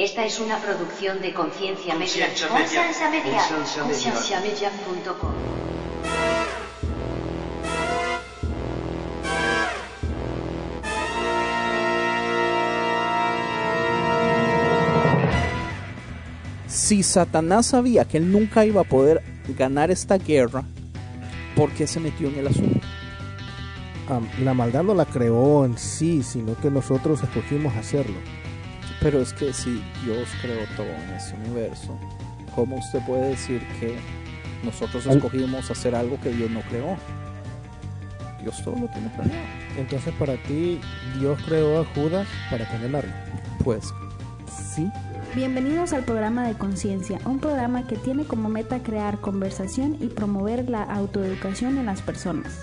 Esta es una producción de Conciencia Media. Conciencia Media. Conciencia Media. Si Satanás sabía que él nunca iba a poder ganar esta guerra, ¿por qué se metió en el asunto? La maldad no la creó en sí, sino que nosotros escogimos hacerlo. Pero es que si Dios creó todo en este universo, ¿cómo usted puede decir que nosotros escogimos hacer algo que Dios no creó? Dios todo lo tiene planeado. Entonces para ti Dios creó a Judas para condenarlo. Pues sí, Bienvenidos al programa de Conciencia, un programa que tiene como meta crear conversación y promover la autoeducación en las personas,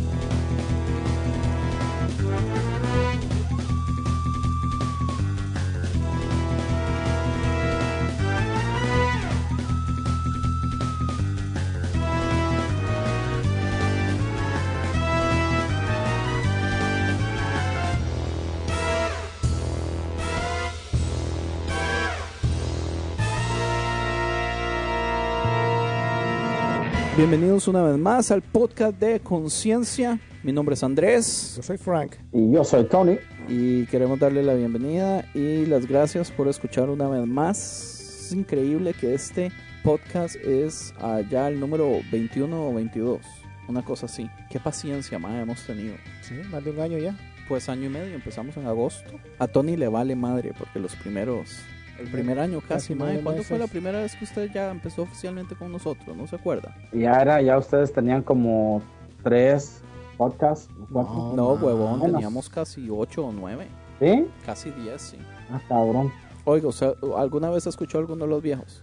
bienvenidos una vez más al podcast de Conciencia. Mi nombre es Andrés Yo soy Frank. Y yo soy Tony. y queremos darle la bienvenida y las gracias por escuchar una vez más. Es increíble que este podcast es allá el número 21 o 22, una cosa así. Qué paciencia más hemos tenido. Sí, más de un año ya. Pues año y medio, empezamos en agosto. A Tony le vale madre porque los primeros, el primer año casi, Casi mae. nueve ¿Cuándo fue la primera vez que usted ya empezó oficialmente con nosotros? ¿No se acuerda? Y ya era, ya ustedes tenían como tres podcasts. cuatro. No. No, huevón, teníamos casi 8 o 9, ¿Sí? casi 10, sí. Ah, cabrón. Oiga, ¿usted alguna vez escuchó alguno de los viejos?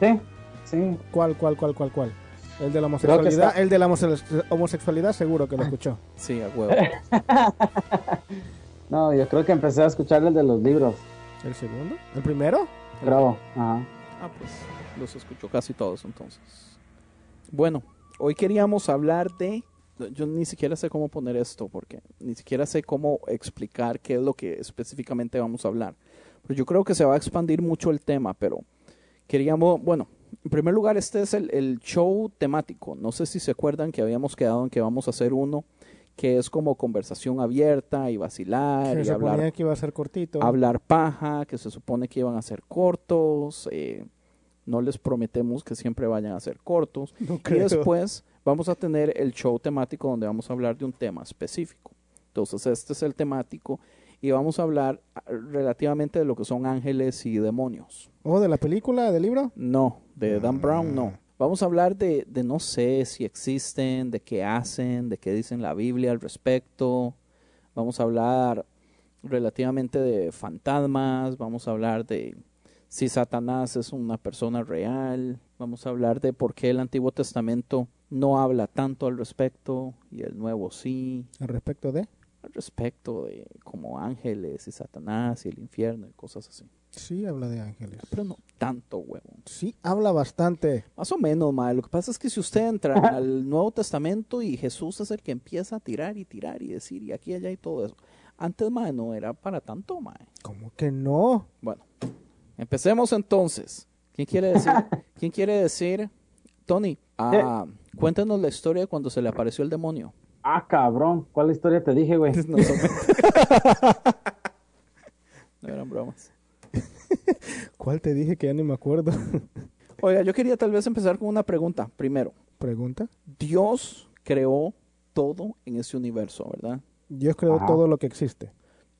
Sí, sí. ¿Cuál, cuál, cuál, cuál, cuál? El de la homosexualidad, está- el de la homose- homosexualidad seguro que lo escuchó. Sí, a huevo. No, yo creo que empecé a escuchar el de los libros. ¿El segundo? ¿El primero? Creo. Ajá. Ah, pues los escuchó casi todos entonces. Bueno, hoy queríamos hablar de... Yo ni siquiera sé cómo poner esto porque ni siquiera sé cómo explicar qué es lo que específicamente vamos a hablar. Pero yo creo que se va a expandir mucho el tema, pero queríamos, bueno, en primer lugar este es el, el show temático. No sé si se acuerdan que habíamos quedado en que vamos a hacer uno que es como conversación abierta y vacilar Se y hablar suponía que iba a ser cortito. hablar paja, que se supone que iban a ser cortos. eh, no les prometemos que siempre vayan a ser cortos. No Y creo. después vamos a tener el show temático donde vamos a hablar de un tema específico. Entonces este es el temático y vamos a hablar ah, relativamente de lo que son ángeles y demonios. ¿O de la película, del libro? No, de Dan Brown Ah. no. Vamos a hablar de, de no sé si existen, de qué hacen, de qué dicen la Biblia al respecto. Vamos a hablar relativamente de fantasmas, vamos a hablar de si Satanás es una persona real, vamos a hablar de por qué el Antiguo Testamento no habla tanto al respecto y el Nuevo sí, Al respecto de. al respecto de como ángeles y Satanás y el infierno y cosas así. Sí, habla de ángeles. Pero no tanto, huevón. Sí, habla bastante. Más o menos, mae. Lo que pasa es que si usted entra al Nuevo Testamento y Jesús es el que empieza a tirar y tirar y decir y aquí y allá y todo eso. Antes, mae, no era para tanto, mae. ¿Cómo que no? Bueno, empecemos entonces. ¿Quién quiere decir? ¿Quién quiere decir? Tony, ah, cuéntanos la historia de cuando se le apareció el demonio. Ah, cabrón. ¿Cuál historia te dije, güey? No, son- No eran bromas. ¿Cuál te dije que ya ni me acuerdo? Oiga, yo quería tal vez empezar con una pregunta. Primero, Pregunta. Dios creó todo en este universo, ¿verdad? Dios creó Ajá. todo lo que existe.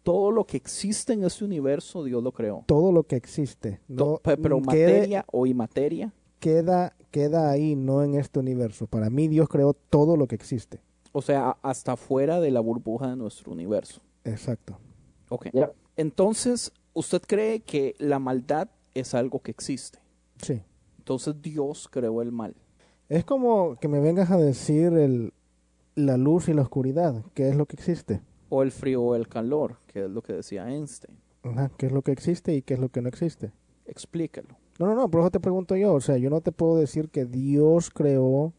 todo lo que existe en este universo Dios lo creó. Todo lo que existe. No, pe- pero quede- materia o imateria. queda, queda ahí, no en este universo. Para mí Dios creó todo lo que existe. O sea, hasta fuera de la burbuja de nuestro universo. Exacto. Ok. Entonces, usted cree que la maldad es algo que existe. Sí. Entonces Dios creó el mal. Es como que me vengas a decir el, la luz y la oscuridad, ¿qué es lo que existe? O el frío o el calor, que es lo que decía Einstein. Ajá, ¿Qué es lo que existe y qué es lo que no existe? Explícalo. No, no, no, por eso te pregunto yo, o sea, yo no te puedo decir que Dios creó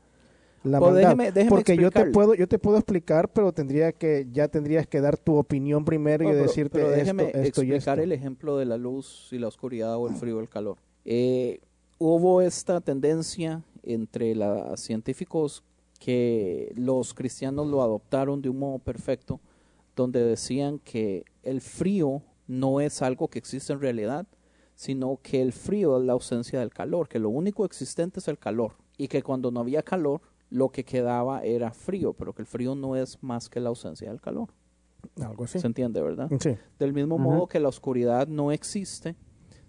la Pues maldad, déjeme- déjeme porque yo te puedo yo te puedo explicar, pero tendría que ya tendrías que dar tu opinión primero No, y pero- decirte pero esto, déjeme esto y explicar esto. el ejemplo de la luz y la oscuridad o el frío o el calor. Eh, hubo esta tendencia entre los científicos que los cristianos lo adoptaron de un modo perfecto, donde decían que el frío no es algo que existe en realidad, sino que el frío es la ausencia del calor, que lo único existente es el calor, y que cuando no había calor, lo que quedaba era frío, pero que el frío no es más que la ausencia del calor. Algo así. ¿Se entiende, verdad? Sí. Del mismo modo que la oscuridad no existe,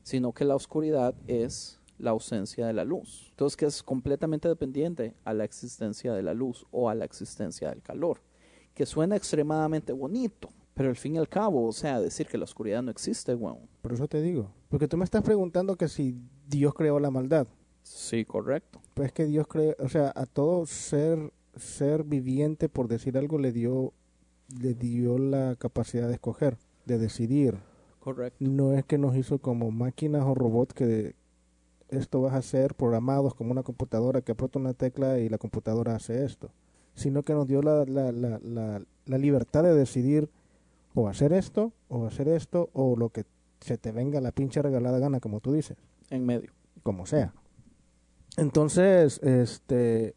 sino que la oscuridad es la ausencia de la luz. Entonces, que es completamente dependiente a la existencia de la luz o a la existencia del calor, que suena extremadamente bonito, pero al fin y al cabo, o sea, decir que la oscuridad no existe, weón. Por eso te digo, porque tú me estás preguntando que si Dios creó la maldad. Sí, correcto. Pues es que Dios creó, o sea, a todo ser ser viviente por decir algo le dio le dio la capacidad de escoger, de decidir. Correcto. No es que nos hizo como máquinas o robots que esto vas a hacer programados como una computadora que aprieta una tecla y la computadora hace esto, sino que nos dio la, la, la, la, la libertad de decidir o hacer esto o hacer esto o lo que se te venga la pinche regalada gana, como tú dices, En medio. como sea. Entonces, este,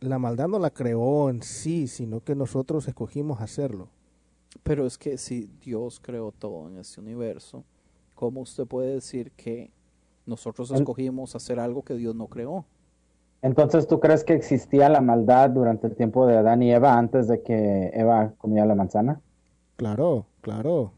la maldad no la creó en sí, sino que nosotros escogimos hacerlo. Pero es que si Dios creó todo en este universo, ¿cómo usted puede decir que nosotros escogimos hacer algo que Dios no creó? Entonces, ¿tú crees que existía la maldad durante el tiempo de Adán y Eva antes de que Eva comía la manzana? Claro, claro.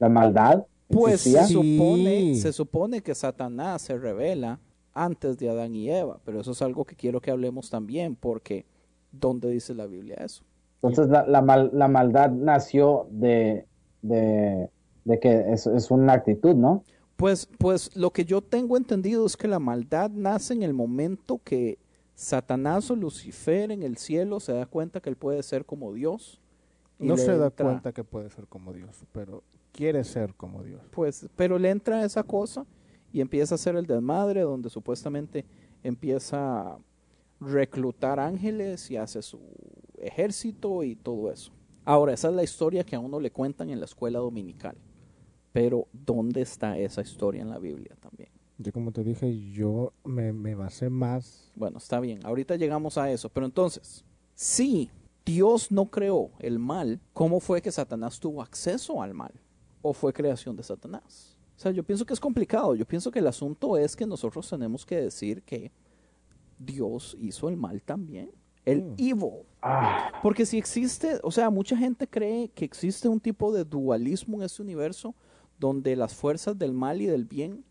¿La maldad Pues se? Sí. se supone que Satanás se revela antes de Adán y Eva, pero eso es algo que quiero que hablemos también, porque ¿dónde dice la Biblia eso? Entonces, la, la, mal- la maldad nació de, de, de que es, es una actitud, ¿no? Pues, pues lo que yo tengo entendido es que la maldad nace en el momento que Satanás o Lucifer en el cielo se da cuenta que él puede ser como Dios. y No se da cuenta que puede ser como Dios, pero quiere ser como Dios. Pues, pero le entra esa cosa y empieza a hacer el desmadre donde supuestamente empieza a reclutar ángeles y hace su ejército y todo eso. Ahora, esa es la historia que a uno le cuentan en la escuela dominical. Pero, ¿dónde está esa historia en la Biblia también? Yo como te dije, yo me, me basé más. Bueno, está bien, ahorita llegamos a eso. Pero entonces, si Dios no creó el mal, ¿cómo fue que Satanás tuvo acceso al mal? ¿O fue creación de Satanás? O sea, yo pienso que es complicado. Yo pienso que el asunto es que nosotros tenemos que decir que Dios hizo el mal también. El Mm. evil. Ah, Porque si existe, o sea, mucha gente cree que existe un tipo de dualismo en este universo donde las fuerzas del mal y del bien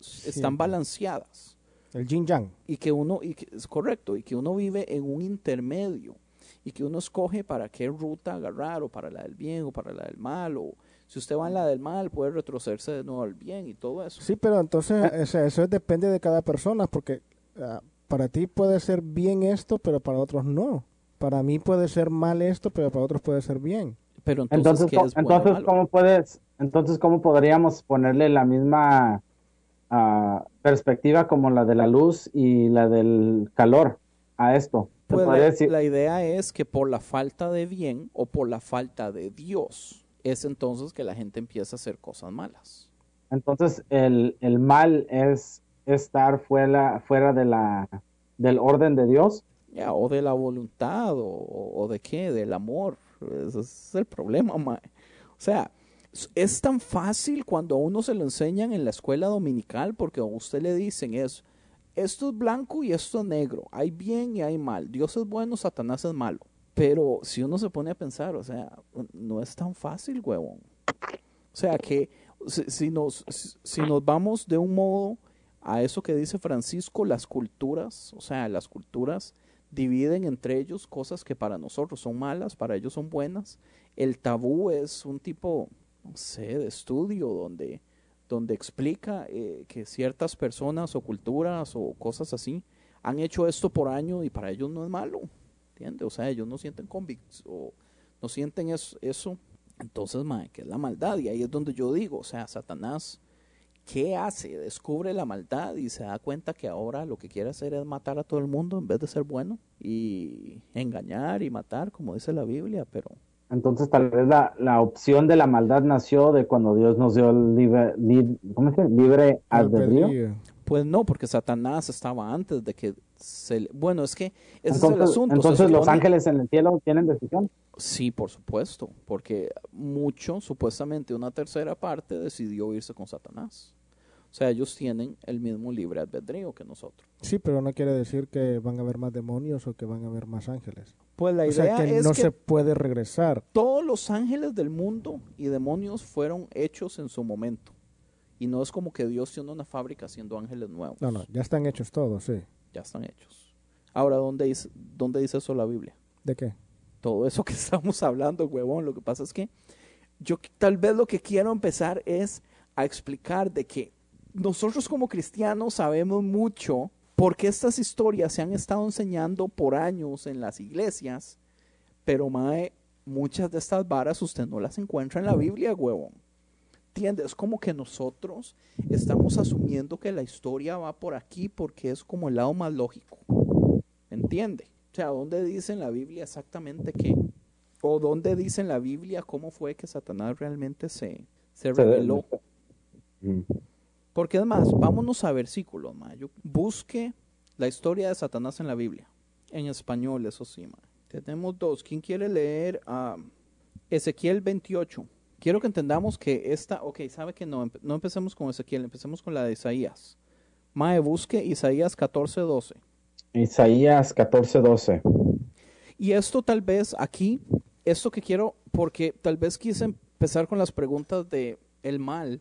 están balanceadas El yin yang. y que uno y que, es correcto y que uno vive en un intermedio y que uno escoge para qué ruta agarrar o para la del bien o para la del mal o si usted va en la del mal puede retrocederse de nuevo al bien y todo eso Sí, pero entonces sea, eso depende de cada persona, porque ah, para ti puede ser bien esto, pero para otros no. Para mí puede ser mal esto, pero para otros puede ser bien. pero entonces, entonces, ¿qué ¿cómo- es entonces? ¿cómo puedes, entonces, ¿cómo podríamos ponerle la misma ah, perspectiva como la de la luz y la del calor a esto? Pues la, decir- la idea es que por la falta de bien o por la falta de Dios es entonces que la gente empieza a hacer cosas malas Entonces, el, el mal es estar fuera, fuera de la, del orden de Dios. Ya, o de la voluntad, o, o de qué, del amor. Ese es el problema, mae. O sea, es- es tan fácil cuando a uno se lo enseñan en la escuela dominical, porque a usted le dicen es, esto es blanco y esto es negro, hay bien y hay mal, Dios es bueno, Satanás es malo. Pero si uno se pone a pensar, o sea, no es tan fácil, huevón. O sea, que si, nos, si- si nos vamos de un modo a eso que dice Francisco, las culturas, o sea, las culturas dividen entre ellos cosas que para nosotros son malas, para ellos son buenas. El tabú es un tipo no sé, de estudio donde, donde explica eh, que ciertas personas o culturas o cosas así han hecho esto por años y para ellos no es malo, ¿entiendes? O sea, ellos no sienten convicts o no sienten eso, eso. Entonces, mae, que es la maldad y ahí es donde yo digo, o sea, Satanás ¿qué hace? Descubre la maldad y se da cuenta que ahora lo que quiere hacer es matar a todo el mundo en vez de ser bueno y engañar y matar, como dice la Biblia, pero... Entonces tal vez la, la opción de la maldad nació de cuando Dios nos dio el libre, li- ¿cómo dice? libre albedrío. Pues no, porque Satanás estaba antes de que se... le- Bueno, es que ese es el Entonces, asunto. entonces los ángeles en el cielo tienen decisión. Sí, por supuesto, porque mucho, supuestamente una tercera parte decidió irse con Satanás. O sea, ellos tienen el mismo libre albedrío que nosotros. Sí, pero no quiere decir que van a haber más demonios o que van a haber más ángeles. Pues la O idea sea, que es no que se puede regresar. todos los ángeles del mundo y demonios fueron hechos en su momento. Y no es como que Dios tiene una fábrica haciendo ángeles nuevos. No, no, ya están hechos todos, sí. Ya están hechos. Ahora, ¿dónde dice, ¿dónde dice eso la Biblia? ¿De qué? Todo eso que estamos hablando, huevón. Lo que pasa es que yo tal vez lo que quiero empezar es a explicar de que nosotros como cristianos sabemos mucho porque estas historias se han estado enseñando por años en las iglesias, pero mae, muchas de estas varas usted no las encuentra en la Biblia, huevón. ¿Entiendes? Es como que nosotros estamos asumiendo que la historia va por aquí porque es como el lado más lógico. ¿Entiende? O sea, ¿dónde dice en la Biblia exactamente qué? ¿O dónde dice en la Biblia cómo fue que Satanás realmente se, se reveló? Mm. Porque además, vámonos a versículos, ma. Yo busque la historia de Satanás en la Biblia. En español, eso sí, ma. Tenemos dos. ¿Quién quiere leer a Ezequiel 28? Quiero que entendamos que esta, ok, sabe que no, no empecemos con Ezequiel, empecemos con la de Isaías. Mae, busque Isaías 14, 12. Isaías 14, 12. Y esto tal vez aquí, esto que quiero, porque tal vez quise empezar con las preguntas de el mal,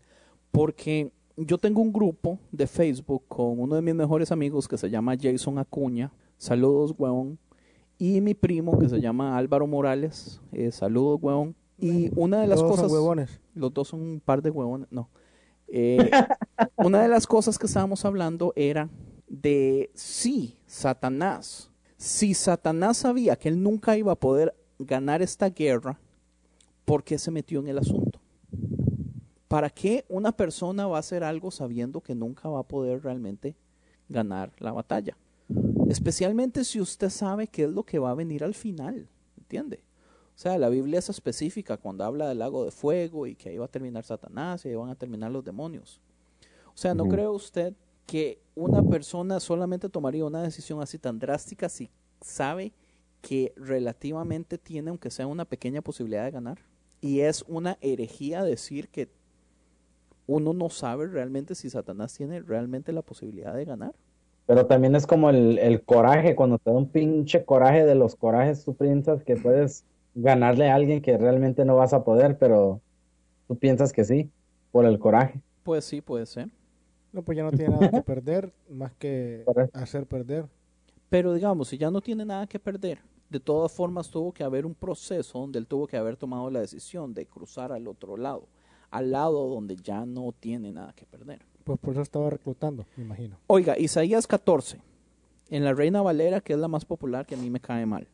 porque yo tengo un grupo de Facebook con uno de mis mejores amigos que se llama Jason Acuña, saludos, huevón, y mi primo que se llama Álvaro Morales, eh, saludos, huevón. Y una de las Todos son cosas... huevones. Los dos son un par de huevones, no. Eh, una de las cosas que estábamos hablando era de si Satanás, si Satanás sabía que él nunca iba a poder ganar esta guerra, ¿por qué se metió en el asunto? ¿Para qué una persona va a hacer algo sabiendo que nunca va a poder realmente ganar la batalla? Especialmente si usted sabe qué es lo que va a venir al final, ¿entiende? O sea, la Biblia es específica cuando habla del lago de fuego y que ahí va a terminar Satanás y ahí van a terminar los demonios. O sea, ¿no cree usted que una persona solamente tomaría una decisión así tan drástica si sabe que relativamente tiene, aunque sea una pequeña posibilidad de ganar? Y es una herejía decir que uno no sabe realmente si Satanás tiene realmente la posibilidad de ganar. Pero también es como el, el coraje, cuando te da un pinche coraje de los corajes, tú piensas que puedes ganarle a alguien que realmente no vas a poder, pero tú piensas que sí, por el coraje. Pues sí, puede ser. No, pues ya no tiene nada que perder, más que hacer perder. Pero digamos, si ya no tiene nada que perder, de todas formas tuvo que haber un proceso donde él tuvo que haber tomado la decisión de cruzar al otro lado, al lado donde ya no tiene nada que perder. Pues por eso estaba reclutando, me imagino. Oiga, Isaías 14, en la Reina Valera, que es la más popular, que a mí me cae mal.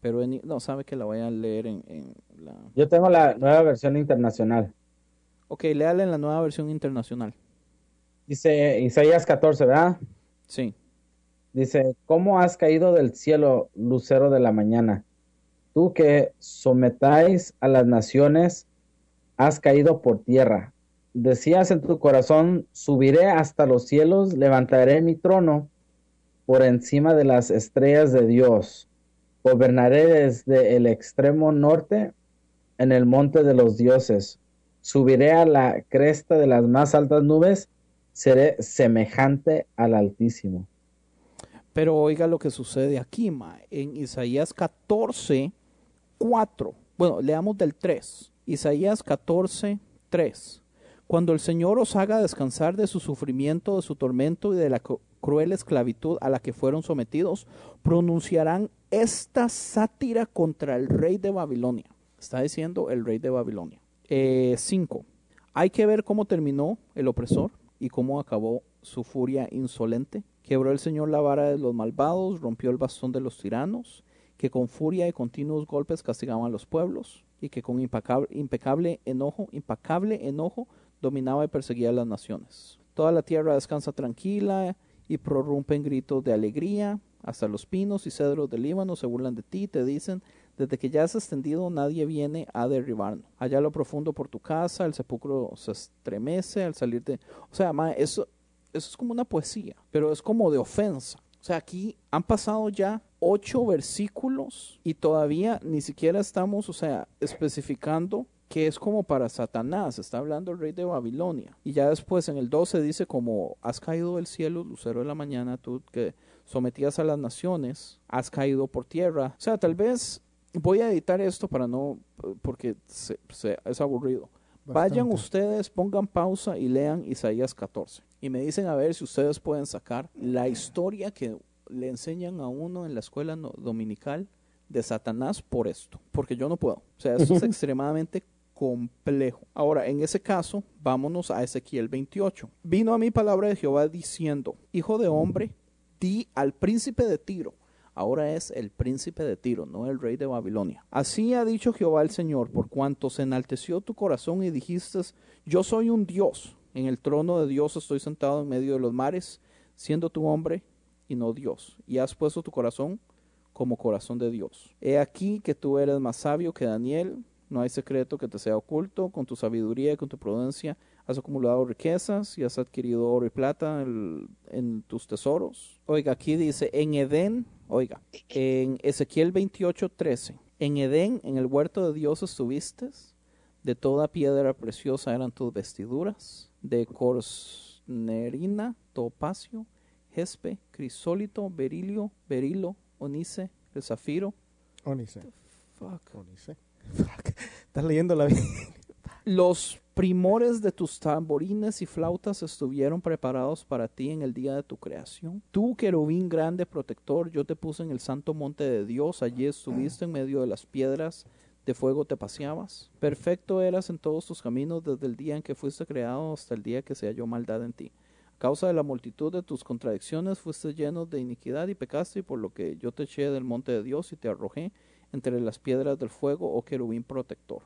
Pero en- no, sabe que la voy a leer en, en la... Yo tengo la nueva versión internacional. Ok, léala en la nueva versión internacional. Dice Isaías 14, ¿verdad? Sí. Dice, ¿cómo has caído del cielo, lucero de la mañana? Tú que sometáis a las naciones, has caído por tierra. Decías en tu corazón, subiré hasta los cielos, levantaré mi trono por encima de las estrellas de Dios. Gobernaré desde el extremo norte en el monte de los dioses. Subiré a la cresta de las más altas nubes, seré semejante al Altísimo. Pero oiga lo que sucede aquí, ma. En Isaías 14, 4. Bueno, leamos del 3. Isaías 14, 3. Cuando el Señor os haga descansar de su sufrimiento, de su tormento y de la cruel esclavitud a la que fueron sometidos, pronunciarán esta sátira contra el rey de Babilonia. Está diciendo el rey de Babilonia. Eh, cinco. Hay que ver cómo terminó el opresor y cómo acabó su furia insolente. Quebró el Señor la vara de los malvados, rompió el bastón de los tiranos, que con furia y continuos golpes castigaban a los pueblos, y que con impecable, impecable enojo, impecable enojo, dominaba y perseguía a las naciones. Toda la tierra descansa tranquila y prorrumpen gritos de alegría. Hasta los pinos y cedros del Líbano se burlan de ti y te dicen, desde que ya has extendido nadie viene a derribarnos. Allá lo profundo por tu casa, el sepulcro se estremece al salir de... O sea, ma, eso, eso es como una poesía, pero es como de ofensa. O sea, aquí han pasado ya ocho versículos y todavía ni siquiera estamos, o sea, especificando que es como para Satanás, está hablando el rey de Babilonia. Y ya después en el 12 dice como, has caído del cielo, lucero de la mañana, tú que sometías a las naciones, has caído por tierra. O sea, tal vez voy a editar esto para no, porque se, se, es aburrido. Vayan ustedes, pongan pausa y lean Isaías 14. Y me dicen a ver si ustedes pueden sacar la historia que le enseñan a uno en la escuela no- dominical de Satanás por esto. Porque yo no puedo. O sea, esto es extremadamente complejo. Ahora, en ese caso, vámonos a Ezequiel 28. Vino a mí palabra de Jehová diciendo, Hijo de hombre, di al príncipe de Tiro. Ahora es el príncipe de Tiro, no el rey de Babilonia. Así ha dicho Jehová el Señor, por cuanto se enalteció tu corazón y dijiste, yo soy un Dios, en el trono de Dios estoy sentado en medio de los mares, siendo tu hombre y no Dios, y has puesto tu corazón como corazón de Dios. He aquí que tú eres más sabio que Daniel, no hay secreto que te sea oculto, con tu sabiduría y con tu prudencia has acumulado riquezas y has adquirido oro y plata en, en tus tesoros. Oiga, aquí dice, en Edén, oiga, en Ezequiel 28, 13, en Edén, en el huerto de Dios estuviste, de toda piedra preciosa eran tus vestiduras, de corsnerina, topacio, jespe, crisólito, berilio, berilo, onice, de zafiro. Onice. Fuck. Onice. Estás leyendo la Biblia. Los primores de tus tamborines y flautas estuvieron preparados para ti en el día de tu creación. Tú, querubín grande protector, yo te puse en el santo monte de Dios, allí estuviste en medio de las piedras, de fuego te paseabas. Perfecto eras en todos tus caminos desde el día en que fuiste creado hasta el día que se halló maldad en ti. A causa de la multitud de tus contradicciones fuiste lleno de iniquidad y pecaste, y por lo que yo te eché del monte de Dios y te arrojé entre las piedras del fuego, oh querubín protector.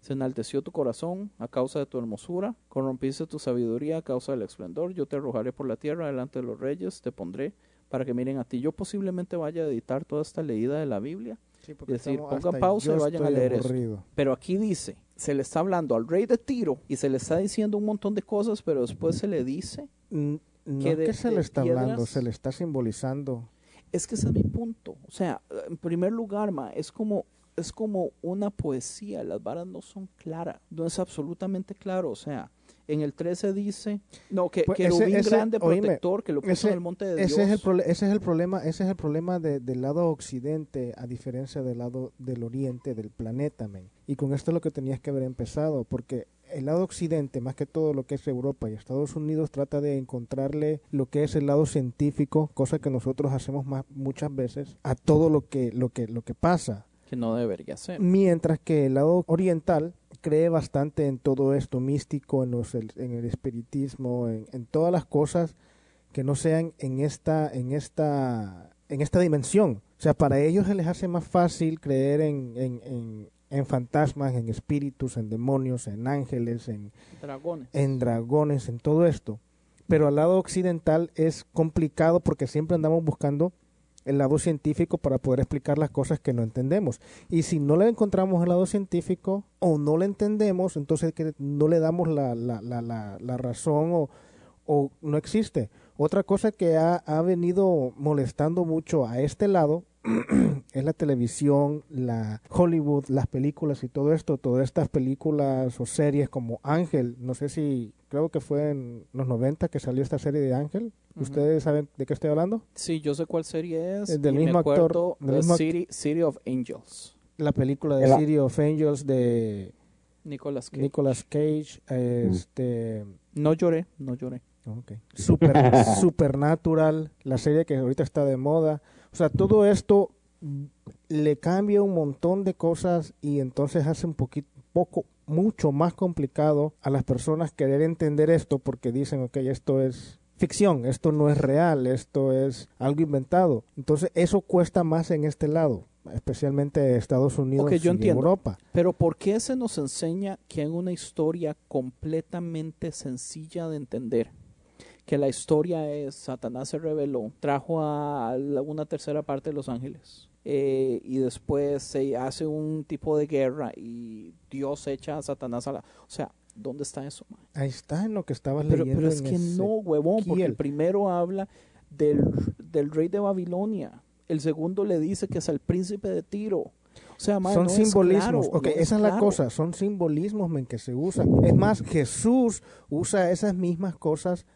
Se enalteció tu corazón a causa de tu hermosura, corrompiste tu sabiduría a causa del esplendor. Yo te arrojaré por la tierra delante de los reyes, te pondré para que miren a ti. Yo posiblemente vaya a editar toda esta leída de la Biblia, Sí, Es decir, pongan pausa y vayan a leer aburrido. pero aquí dice, se le está hablando al rey de Tiro y se le está diciendo un montón de cosas, pero después se le dice, Mm, No que es de- que se le está hablando, se le está simbolizando. Es que ese es mi punto. O sea, en primer lugar, ma, es como es como una poesía, las varas no son claras, no es absolutamente claro, o sea, en el 13 dice, no, que, Pues que ese- Rubín ese- grande oíme, protector, que lo puso ese- en el monte de Dios. Ese es el, ese es el problema, ese es el problema de- del lado occidente a diferencia del lado del oriente del planeta, men. Y con esto es lo que tenías que haber empezado, porque el lado occidente, más que todo lo que es Europa y Estados Unidos, trata de encontrarle lo que es el lado científico, cosa que nosotros hacemos más, muchas veces, a todo lo que, lo que, lo que pasa. que no debería ser. Mientras que el lado oriental cree bastante en todo esto místico, en, los- el, en el espiritismo, en, en todas las cosas que no sean en esta, en esta, en esta dimensión. O sea, para ellos se les hace más fácil creer en, en, en, en fantasmas, en espíritus, en demonios, en ángeles, en, Dragones. en dragones, en todo esto. Pero al lado occidental es complicado porque siempre andamos buscando el lado científico para poder explicar las cosas que no entendemos. Y si no le encontramos el lado científico o no le entendemos, entonces que no le damos la, la, la, la, la razón o, o no existe. Otra cosa que ha, ha venido molestando mucho a este lado es la televisión, la Hollywood, las películas y todo esto, todas estas películas o series como Ángel, no sé si creo que fue en los 90 que salió esta serie de Ángel. ¿Ustedes saben de qué estoy hablando? Sí, yo sé cuál serie es. Es del y mismo me actor, del de mismo act- City, City of Angels. La película de City of Angels de Nicolas Cage. Nicolas Cage, este No lloré, no lloré. Okay. Super, Supernatural, la serie que ahorita está de moda. O sea, todo esto le cambia un montón de cosas y entonces hace un poquito, poco, mucho más complicado a las personas querer entender esto porque dicen, ok, esto es ficción, esto no es real, esto es algo inventado. Entonces eso cuesta más en este lado, especialmente Estados Unidos Ok, yo y entiendo. Europa. Pero ¿por qué se nos enseña que en una historia completamente sencilla de entender, que la historia es Satanás se reveló, trajo a la- una tercera parte de los ángeles eh, y después se hace un tipo de guerra y Dios echa a Satanás a la... O sea, ¿dónde está eso? man? Ahí está en lo que estabas Pero, leyendo. pero es que no, huevón, porque el primero habla del, del rey de Babilonia, el segundo le dice que es el príncipe de Tiro. O sea, man, son no es simbolismos. claro, ok, no esa es la claro. cosa. Son simbolismos en que se usan. Es más, Jesús usa esas mismas cosas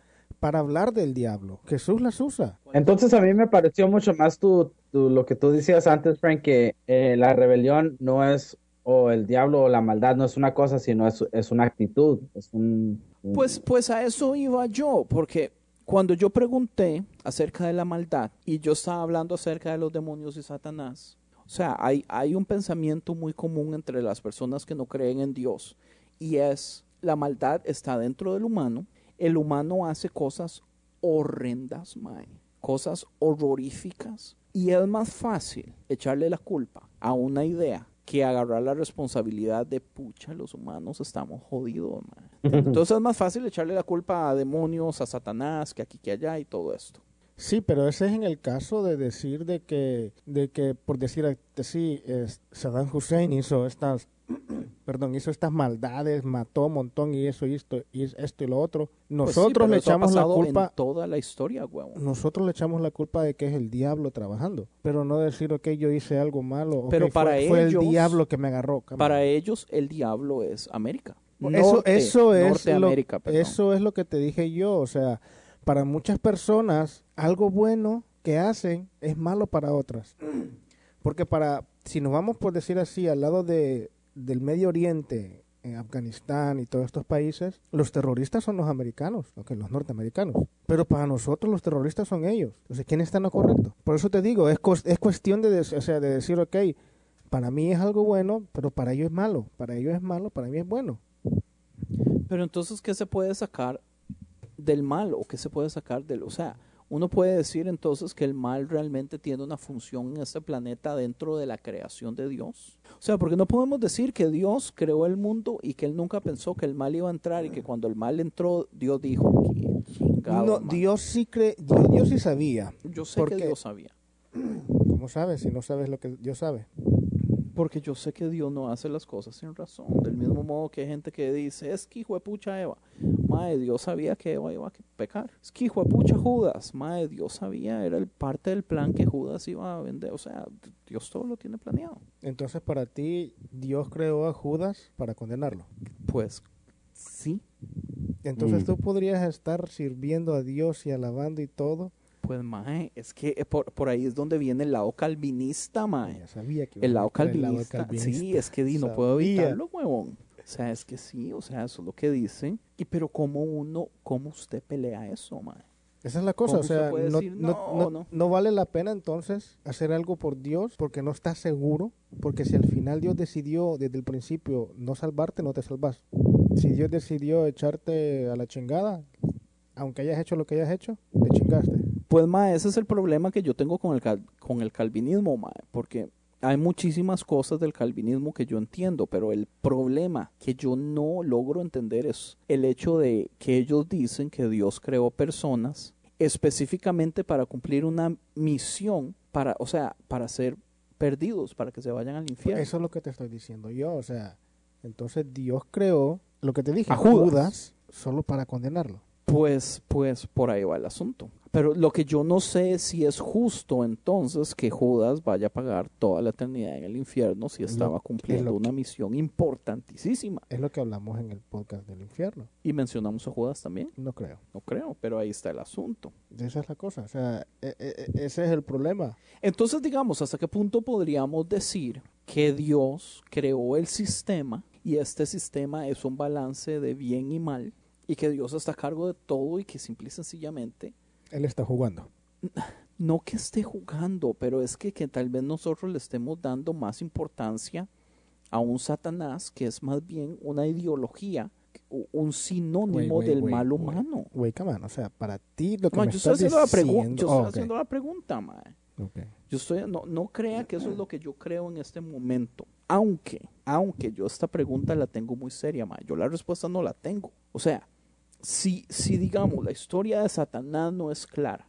para hablar del diablo. Jesús las usa. Entonces a mí me pareció mucho más tu, tu- lo que tú decías antes, Frank, que eh, la rebelión no es o el diablo o la maldad no es una cosa, sino es, es una actitud, es un, un- Pues, pues a eso iba yo, porque cuando yo pregunté acerca de la maldad y yo estaba hablando acerca de los demonios y Satanás, o sea, hay, hay un pensamiento muy común entre las personas que no creen en Dios y es la maldad está dentro del humano, el humano hace cosas horrendas, mae, cosas horroríficas y es más fácil echarle la culpa a una idea que agarrar la responsabilidad de pucha, los humanos estamos jodidos, mae. Entonces es más fácil echarle la culpa a demonios, a Satanás, que aquí, que allá y todo esto. Sí, pero ese es en el caso de decir de que, de que por decir así, es, Saddam Hussein hizo estas, perdón, hizo estas maldades, mató un montón y eso y esto y esto y lo otro. Pues sí, Nosotros le echamos la culpa, en toda la historia, huevón. nosotros le echamos la culpa de que es el diablo trabajando, pero no decir, ok, yo hice algo malo, ok, Pero fue- para fue, ellos- el diablo que me agarró. cámara. Para ellos, el diablo es América. eso, es Norteamérica, lo, perdón. eso es lo que te dije yo, o sea, para muchas personas algo bueno que hacen es malo para otras. Porque para si nos vamos por decir así al lado de del Medio Oriente, en Afganistán y todos estos países, los terroristas son los americanos, ok, los norteamericanos. Pero para nosotros los terroristas son ellos. Entonces, ¿quién está en lo correcto? Por eso te digo, es, es cuestión de, o sea, de decir, ok, para mí es algo bueno, pero para ellos es malo. Para ellos es malo, para mí es bueno. Pero entonces, ¿qué se puede sacar del mal o qué se puede sacar del... O sea, uno puede decir entonces que el mal realmente tiene una función en este planeta dentro de la creación de Dios. O sea, porque no podemos decir que Dios creó el mundo y que él nunca pensó que el mal iba a entrar y que cuando el mal entró, Dios dijo, "Qué chingado, No, man". Dios sí cree, Dios, Dios sí sabía. Yo sé ¿Por que? Dios sabía. ¿Cómo sabes si no sabes lo que Dios sabe? Porque yo sé que Dios no hace las cosas sin razón. Del mismo modo que hay gente que dice, es que hijo de pucha Eva. Madre, Dios sabía que Eva iba a pecar. Es que hijo de pucha Judas. Madre, Dios sabía, era el parte del plan que Judas iba a vender. O sea, Dios todo lo tiene planeado. Entonces para ti Dios creó a Judas para condenarlo. Pues sí, Entonces Mm. tú podrías estar sirviendo a Dios y alabando y todo. Pues mae, es que eh, por, por ahí es donde viene el lado calvinista, mae. Ya sabía que El iba a lado meter el lado calvinista. calvinista. Sí, es que di, no puedo evitarlo, huevón. O sea, es que sí, o sea, eso es lo que dicen. Y pero cómo uno, cómo usted pelea eso, mae. Esa es la cosa, ¿Cómo o sea, usted puede no, decir, no, "No, no- no"? no vale la pena entonces hacer algo por Dios porque no estás seguro, porque si al final Dios decidió desde el principio no salvarte, no te salvas. Si Dios decidió echarte a la chingada, aunque hayas hecho lo que hayas hecho, te chingaste. Pues, ma, ese es el problema que yo tengo con el, cal- con el calvinismo, ma, porque hay muchísimas cosas del calvinismo que yo entiendo, pero el problema que yo no logro entender es el hecho de que ellos dicen que Dios creó personas específicamente para cumplir una misión, para, o sea, para ser perdidos, para que se vayan al infierno. Eso es lo que te estoy diciendo yo, o sea, entonces Dios creó lo que te dije, A Judas. Judas solo para condenarlo. Pues, pues por ahí va el asunto. Pero lo que yo no sé es si es justo entonces que Judas vaya a pagar toda la eternidad en el infierno si lo- estaba es cumpliendo una misión importantísima. Es lo que hablamos en el podcast del infierno. Y mencionamos a Judas también, No creo. no creo, pero ahí está el asunto. Esa es la cosa, o sea, e- e- e- ese es el problema. Entonces, digamos, ¿hasta qué punto podríamos decir que Dios creó el sistema y este sistema es un balance de bien y mal y que Dios está a cargo de todo y que simple y sencillamente Él está jugando. no que esté jugando, pero es que, que tal vez nosotros le estemos dando más importancia a un Satanás que es más bien una ideología, un sinónimo del mal humano. Güey, o sea, para ti lo que Ma, me yo estoy estás haciendo la, pregu- diciendo... yo estoy haciendo la pregunta, ma. ok. Yo estoy, no, no crea que eso es lo que yo creo en este momento. Aunque, aunque yo esta pregunta la tengo muy seria, ma. Yo la respuesta no la tengo. O sea, si, si digamos la historia de Satanás no es clara,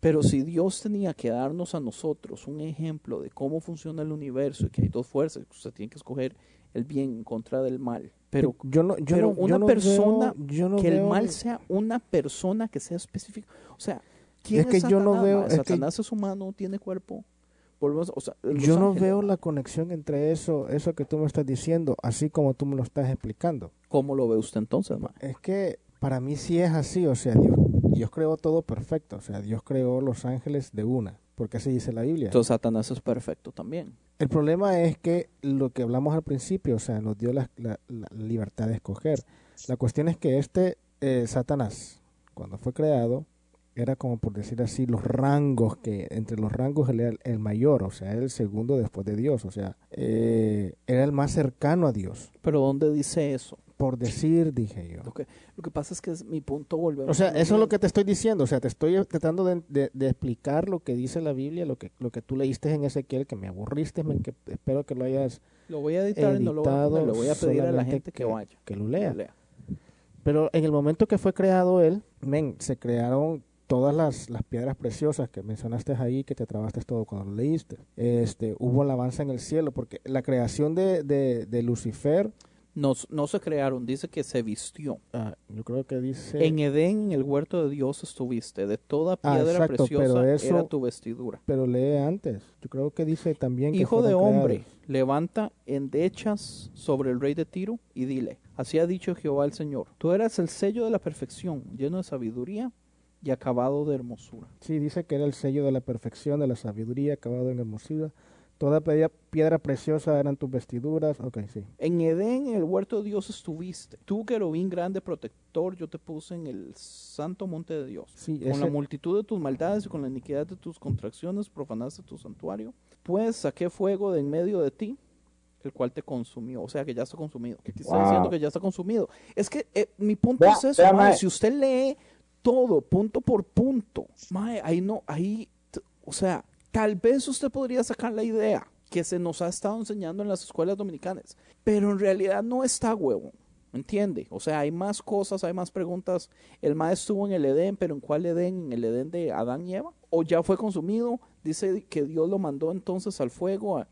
pero si Dios tenía que darnos a nosotros un ejemplo de cómo funciona el universo y que hay dos fuerzas, que usted tiene que escoger el bien en contra del mal. Pero yo no, yo pero no- yo una no persona veo- yo no que el veo- mal sea una persona que sea específica. O sea, ¿quién Es que es yo no Satanás, veo- es que- Satanás es humano, tiene cuerpo. Volvemos, o sea, Yo no Ángeles, veo la conexión entre eso, eso que tú me estás diciendo, así como tú me lo estás explicando. ¿Cómo lo ve usted entonces, ma? Es que para mí sí es así, o sea, Dios, Dios creó todo perfecto, o sea, Dios creó los ángeles de una, porque así dice la Biblia. Entonces Satanás es perfecto también. El problema es que lo que hablamos al principio, o sea, nos dio la, la- la libertad de escoger. La cuestión es que este eh, Satanás, cuando fue creado, era como por decir así, los rangos, que entre los rangos él era el, mayor, o sea, el segundo después de Dios, o sea, eh, era el más cercano a Dios. Pero ¿dónde dice eso? Por decir, dije yo. Lo que, lo que pasa es que es mi punto volvemos. O sea, eso es lo que te estoy diciendo. O sea, te estoy tratando de, de- de explicar lo que dice la Biblia, lo que, lo que tú leíste en Ezequiel, que me aburriste, men, que espero que lo hayas Lo voy a editar y no lo voy a editado. poner, Le voy a pedir a la gente que, vaya. Que lo que lea. lo lea. Pero en el momento que fue creado él, men, se crearon todas las, las piedras preciosas que mencionaste ahí, que te trabaste todo cuando lo leíste. Este, hubo alabanza en el cielo, porque la creación de, de, de Lucifer, No, no se crearon, dice que se vistió. ah, yo creo que dice... En Edén, en el huerto de Dios estuviste, de toda Ah, piedra exacto, preciosa pero eso- era tu vestidura. Pero lee antes. Yo creo que dice también que Hijo de hombre, creados. levanta endechas sobre el rey de Tiro y dile, así ha dicho Jehová el Señor, tú eras el sello de la perfección, lleno de sabiduría y acabado de hermosura. Sí, dice que era el sello de la perfección, de la sabiduría, acabado en hermosura. Toda piedra, piedra preciosa eran tus vestiduras. Ok, sí. En Edén, en el huerto de Dios estuviste. Tú, querubín grande protector, yo te puse en el santo monte de Dios. Sí, Con ese- la multitud de tus maldades y con la iniquidad de tus contracciones profanaste tu santuario. Pues saqué fuego de en medio de ti, el cual te consumió. O sea, que ya está consumido. Que está diciendo que ya está consumido. Es que eh, mi punto Vea- es eso, vea. Si usted lee todo, punto por punto, mae, ahí no, ahí, o sea, tal vez usted podría sacar la idea que se nos ha estado enseñando en las escuelas dominicanas, pero en realidad no está, huevo. ¿Entiende? O sea, hay más cosas, hay más preguntas. El maestro estuvo en el Edén, pero ¿en cuál Edén? ¿En el Edén de Adán y Eva? ¿O ya fue consumido? Dice que Dios lo mandó entonces al fuego.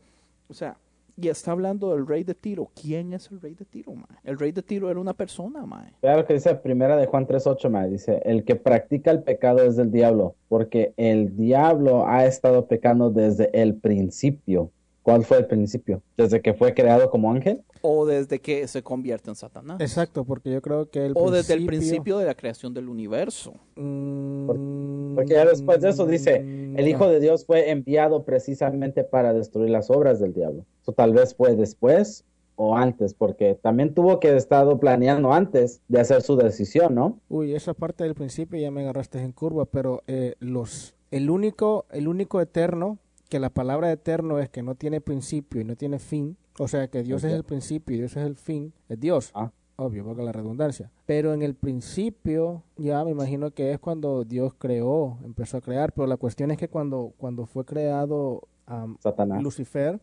o sea, y está hablando del rey de Tiro. ¿Quién es el rey de Tiro, mae? El rey de Tiro era una persona, mae. Vea lo que dice primera de Juan 3.8, mae. Dice, el que practica el pecado es del diablo, porque el diablo ha estado pecando desde el principio. ¿Cuál fue el principio? ¿Desde que fue creado como ángel? O desde que se convierte en Satanás. Exacto, porque yo creo que el o desde el principio de la creación del universo. Mm, Porque ya después de eso dice, el Hijo de Dios fue enviado precisamente para destruir las obras del diablo. Eso tal vez fue después o antes, porque también tuvo que haber estado planeando antes de hacer su decisión, ¿no? Uy, esa parte del principio ya me agarraste en curva, pero eh, los, el único, el único eterno, que la palabra eterno es que no tiene principio y no tiene fin, o sea que Dios es el principio y Dios es el fin, es Dios. Ah. Obvio, valga la redundancia. Pero en el principio, ya me imagino que es cuando Dios creó, empezó a crear, pero la cuestión es que cuando, cuando fue creado am, Satanás. Lucifer.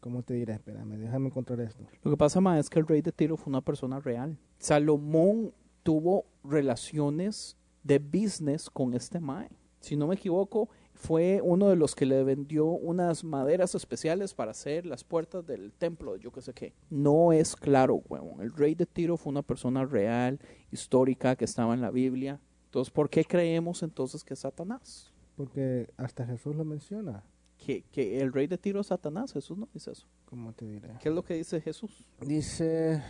¿cómo te diré? Espérame, déjame encontrar esto. Lo que pasa, ma, es que el rey de Tiro fue una persona real. Salomón tuvo relaciones de business con este mae. Si no me equivoco, fue uno de los que le vendió unas maderas especiales para hacer las puertas del templo, de yo qué sé qué. No es claro, huevón. El rey de Tiro fue una persona real, histórica, que estaba en la Biblia. Entonces, ¿por qué creemos entonces que es Satanás? Porque hasta Jesús lo menciona. Que, que el rey de Tiro es Satanás. Jesús no dice eso. ¿Cómo te diré? ¿Qué es lo que dice Jesús? Dice,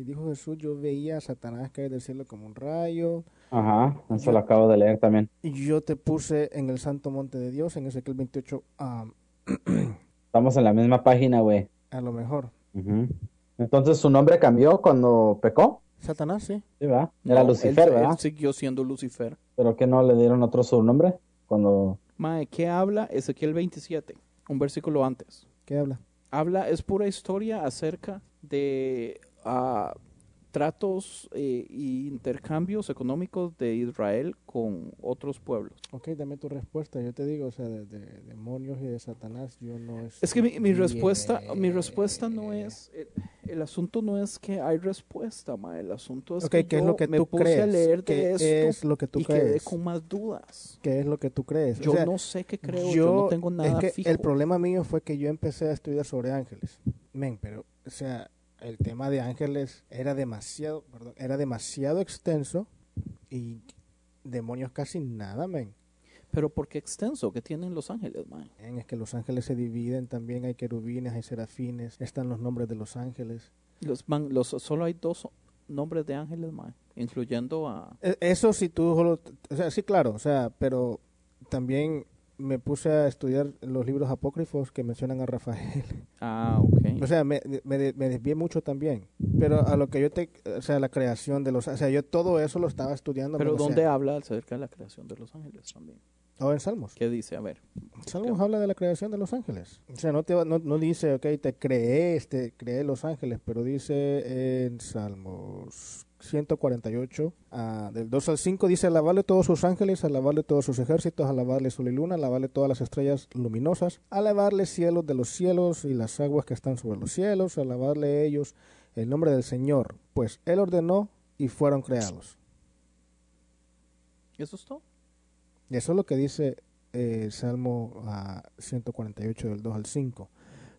y dijo Jesús, yo veía a Satanás caer del cielo como un rayo, Ajá, eso lo acabo de leer también. y yo te puse en el santo monte de Dios, en Ezequiel 28, ah, Estamos en la misma página, güey. a lo mejor. Entonces, ¿su nombre cambió cuando pecó? Satanás, sí. Sí, ¿verdad? Era No, Lucifer, él- ¿verdad? Él siguió siendo Lucifer. ¿Pero que no le dieron otro su nombre? Cuando... Mae, ¿qué habla Ezequiel 27? Un versículo antes. ¿Qué habla? habla, es pura historia acerca de ah, tratos eh, y intercambios económicos de Israel con otros pueblos. Ok, dame tu respuesta. Yo te digo, o sea, de, de demonios y de Satanás, yo no es. Es que mi, mi respuesta, mi respuesta no es, el, el asunto no es que hay respuesta, ma, el asunto es Ok, que ¿qué es yo lo que me tú puse crees? a leer ¿Qué de esto es lo que tú y quedé crees? con más dudas. ¿Qué es lo que tú crees? O Yo sea, no sé qué creo, yo, no tengo nada es que fijo. El problema mío fue que yo empecé a estudiar sobre ángeles. Men, pero, o sea, el tema de ángeles era demasiado, perdón, era demasiado extenso y demonios casi nada, men. Pero ¿por qué extenso? ¿Qué tienen los ángeles, ma? Men, Es que los ángeles se dividen también, hay querubines, hay serafines, están los nombres de los ángeles. Los, man, los, solo hay dos nombres de ángeles, ma, incluyendo a... E- Eso sí tú, o sea, sí, claro, o sea, pero también me puse a estudiar los libros apócrifos que mencionan a Rafael. Ah, ok. O sea, me, me, de- me desvié mucho también. Pero a lo que yo te, o sea, la creación de los, o sea, yo todo eso lo estaba estudiando. Pero o sea, ¿dónde habla acerca de la creación de los ángeles también? Oh, en Salmos. ¿Qué dice? A ver. Salmos habla de la creación de los ángeles. O sea, no, te, no, no dice, ok, te creé, este, creé los ángeles, pero dice en Salmos 148, ah, del 2 al 5, dice, alabarle todos sus ángeles, alabarle todos sus ejércitos, alabarle sol y luna, alabarle todas las estrellas luminosas, alabarle cielos de los cielos y las aguas que están sobre los cielos, alabarle ellos el nombre del Señor, pues Él ordenó y fueron creados. ¿Eso es todo? Y eso es lo que dice eh, Salmo ah, 148 del 2 al 5.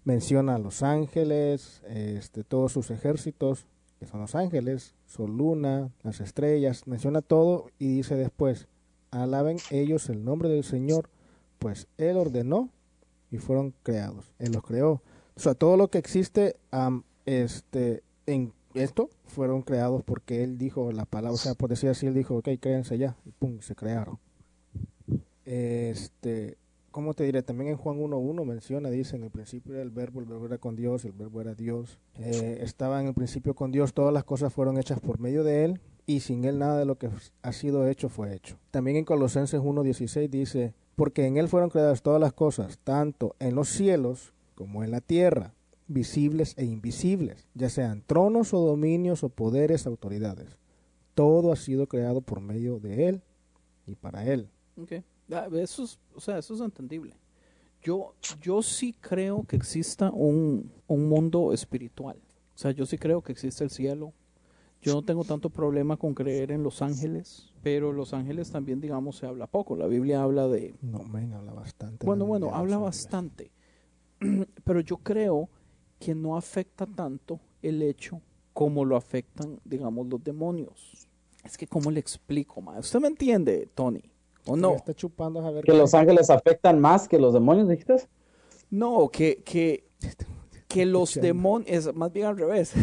Menciona a los ángeles, este, todos sus ejércitos, que son los ángeles, sol, luna, las estrellas, menciona todo y dice después, alaben ellos el nombre del Señor, pues Él ordenó y fueron creados. Él los creó. O sea, todo lo que existe este, en esto fueron creados porque Él dijo la palabra, o sea, por decir así, Él dijo, ok, créanse ya, y pum, se crearon. Este, ¿cómo te diré? También en Juan 1.1 menciona, dice, en el principio era el verbo, el verbo era con Dios, el verbo era Dios. Eh, estaba en el principio con Dios, todas las cosas fueron hechas por medio de Él y sin Él nada de lo que ha sido hecho fue hecho. También en Colosenses 1.16 dice, porque en Él fueron creadas todas las cosas, tanto en los cielos como en la tierra, visibles e invisibles, ya sean tronos o dominios o poderes, autoridades. Todo ha sido creado por medio de Él y para Él. Ok. Ah, Eso es, o sea, eso es entendible. Yo, yo sí creo que exista un, un mundo espiritual. O sea, yo sí creo que existe el cielo. Yo no tengo tanto problema con creer en los ángeles, pero los ángeles también, digamos, se habla poco. La Biblia habla de... No, men, habla bastante. Bueno, bueno, habla bastante. Pero yo creo que no afecta tanto el hecho como lo afectan, digamos, los demonios. Es que, ¿cómo le explico, ma? ¿Usted me entiende, Tony? ¿O no? está chupando a ver Que qué- los ángeles afectan más que los demonios, dijiste. No, que, que, que los demonios, más bien al revés,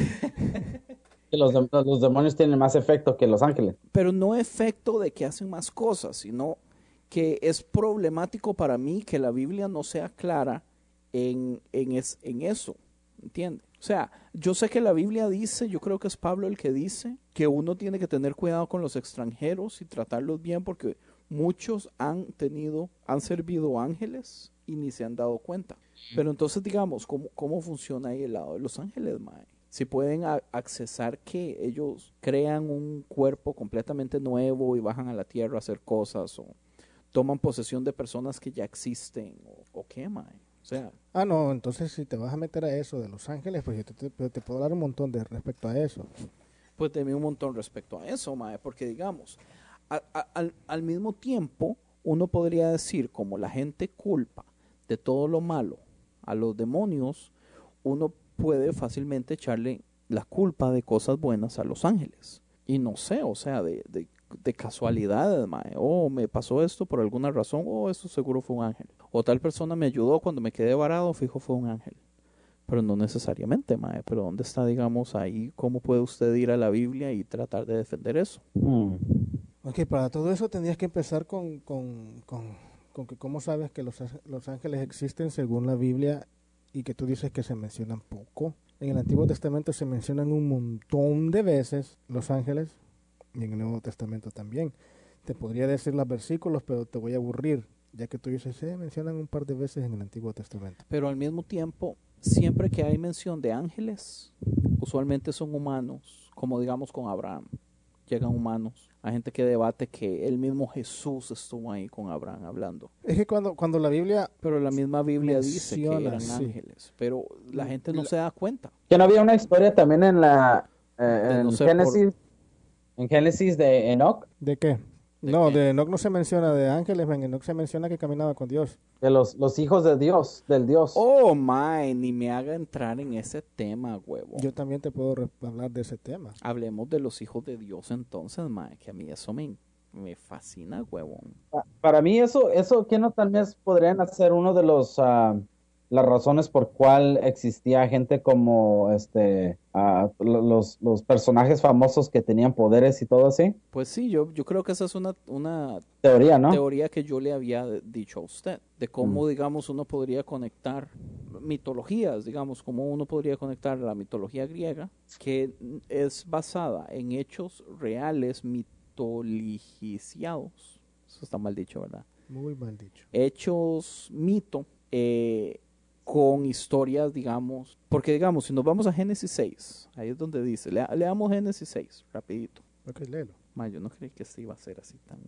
Que los, dem- los demonios tienen más efecto que los ángeles. pero no efecto de que hacen más cosas, sino que es problemático para mí que la Biblia no sea clara en, en, es- en eso, ¿entiende? O sea, yo sé que la Biblia dice, yo creo que es Pablo el que dice, que uno tiene que tener cuidado con los extranjeros y tratarlos bien porque muchos han tenido, han servido ángeles y ni se han dado cuenta. Pero entonces, digamos, ¿cómo, cómo funciona ahí el lado de los ángeles, Mae? Si pueden accesar que ellos crean un cuerpo completamente nuevo y bajan a la tierra a hacer cosas o toman posesión de personas que ya existen o, o qué, Mae. O sea, Ah, no, entonces si te vas a meter a eso de Los Ángeles, pues yo te, te- te puedo dar un montón de respecto a eso. pues deme un montón respecto a eso, Mae, porque digamos, al, mismo tiempo, uno podría decir, como la gente culpa de todo lo malo a los demonios, uno puede fácilmente echarle la culpa de cosas buenas a los ángeles. Y no sé, o sea, de, de, de casualidades, mae. Oh, me pasó esto por alguna razón. Oh, esto seguro fue un ángel. O tal persona me ayudó cuando me quedé varado, fijo, fue un ángel. Pero no necesariamente, mae. Pero ¿dónde está, digamos, ahí? ¿Cómo puede usted ir a la Biblia y tratar de defender eso? Mm. Ok, para todo eso tendrías que empezar con, con, con, que cómo sabes que los, los ángeles existen según la Biblia y que tú dices que se mencionan poco. En el Antiguo Testamento se mencionan un montón de veces los ángeles y en el Nuevo Testamento también. Te podría decir los versículos, pero te voy a aburrir, ya que tú dices, se mencionan un par de veces en el Antiguo Testamento. Pero al mismo tiempo, siempre que hay mención de ángeles, usualmente son humanos, como digamos con Abraham. Llegan humanos. Hay gente que debate que el mismo Jesús estuvo ahí con Abraham hablando. Es que cuando, cuando la Biblia Pero la misma Biblia dice que Menciona, eran sí. ángeles. Pero la gente no La- se da cuenta. Que no había una historia también en la eh, en no ser Génesis en Génesis de Enoch ¿De qué? ¿De no, qué? de Enoch no se menciona de ángeles, en Enoch se menciona que caminaba con Dios. de los, los hijos de Dios, del Dios. Oh, my, ni me haga entrar en ese tema, huevo. Yo también te puedo hablar de ese tema. Hablemos de los hijos de Dios entonces, mae, que a mí eso me, me fascina, huevón. Pa- Para mí eso, eso que no tal vez podrían hacer uno de los ah, las razones por cuál existía gente como este lo- los, los personajes famosos que tenían poderes y todo así. Pues sí, yo, yo creo que esa es una, una Teoría, ¿no? teoría que yo le había dicho a usted, de cómo, Mm. digamos, uno podría conectar mitologías, digamos, cómo uno podría conectar la mitología griega, que es basada en hechos reales mitologiciados. Eso está mal dicho, ¿verdad? Muy mal dicho. hechos mito eh, con historias, digamos, porque digamos, si nos vamos a Génesis 6, ahí es donde dice, lea- leamos Génesis 6, rapidito. Ok, léelo. Ma, yo no creí que este iba a ser así tan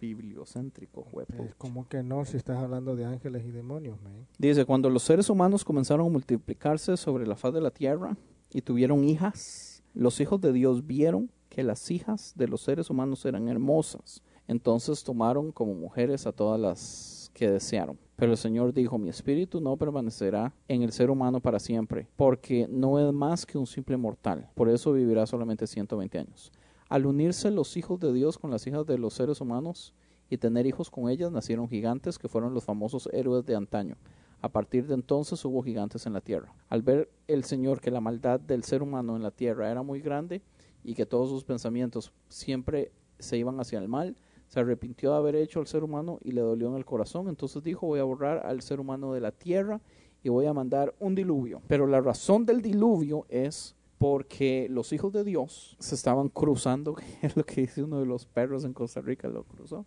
bibliocéntrico, huevo. Es como que no si estás hablando de ángeles y demonios, man. Dice, cuando los seres humanos comenzaron a multiplicarse sobre la faz de la tierra y tuvieron hijas, los hijos de Dios vieron que las hijas de los seres humanos eran hermosas. Entonces tomaron como mujeres a todas las que desearon. Pero el Señor dijo, mi espíritu no permanecerá en el ser humano para siempre, porque no es más que un simple mortal. Por eso vivirá solamente 120 años. Al unirse los hijos de Dios con las hijas de los seres humanos y tener hijos con ellas, nacieron gigantes que fueron los famosos héroes de antaño. A partir de entonces hubo gigantes en la tierra. Al ver el Señor que la maldad del ser humano en la tierra era muy grande y que todos sus pensamientos siempre se iban hacia el mal, se arrepintió de haber hecho al ser humano y le dolió en el corazón. Entonces dijo, voy a borrar al ser humano de la tierra y voy a mandar un diluvio. Pero la razón del diluvio es porque los hijos de Dios se estaban cruzando, que es lo que dice uno de los perros en Costa Rica, lo cruzó.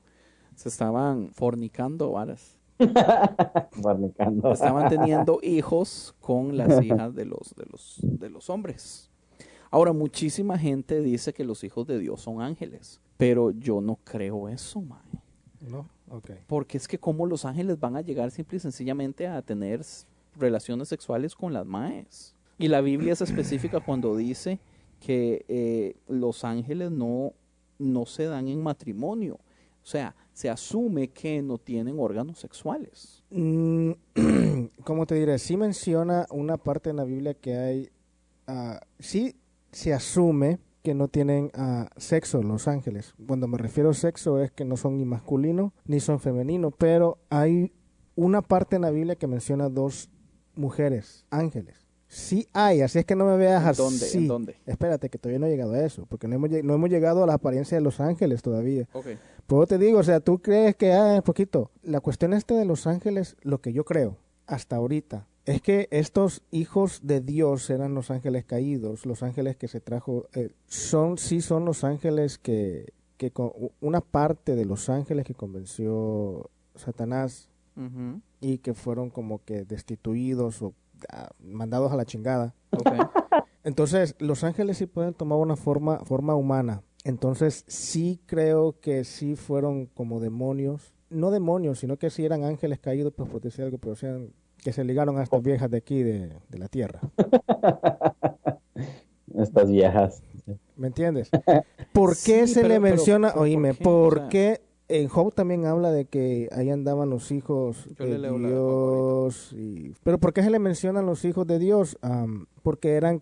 Se estaban fornicando varas. Fornicando. estaban teniendo hijos con las hijas de los, de los, de los hombres. Ahora, muchísima gente dice que los hijos de Dios son ángeles, pero yo no creo eso, mae. ¿No? Ok. Porque es que cómo los ángeles van a llegar simple y sencillamente a tener relaciones sexuales con las maes. Y la Biblia es específica cuando dice que eh, los ángeles no, no se dan en matrimonio. O sea, se asume que no tienen órganos sexuales. Mm, ¿Cómo te diré? Sí menciona una parte en la Biblia que hay, ah, sí se asume que no tienen ah, sexo los ángeles. Cuando me refiero a sexo es que no son ni masculino ni son femenino, pero hay una parte en la Biblia que menciona dos mujeres, ángeles. Sí hay, así es que no me veas ¿En así. dónde? ¿En dónde? Espérate, que todavía no he llegado a eso, porque no hemos, no hemos llegado a la apariencia de los ángeles todavía. Ok. Pues yo te digo, o sea, tú crees que ah, poquito. La cuestión esta de los ángeles, lo que yo creo hasta ahorita, es que estos hijos de Dios eran los ángeles caídos, los ángeles que se trajo, eh, son, sí son los ángeles que, que con, una parte de los ángeles que convenció Satanás y que fueron como que destituidos o ah, mandados a la chingada. Entonces, los ángeles sí pueden tomar una forma, forma humana. Entonces, sí creo que sí fueron como demonios. No demonios, sino que sí eran ángeles caídos, pues por decir algo, pero sean que se ligaron a estas viejas de aquí, de, de la tierra. Estas viejas. ¿Me entiendes? ¿Por qué Sí, se pero- le pero- menciona, pero ¿por oíme, qué? por O sea- qué en Job también habla de que ahí andaban los hijos Yo de le leo Dios? y- pero ¿por qué se le mencionan los hijos de Dios? Am, porque eran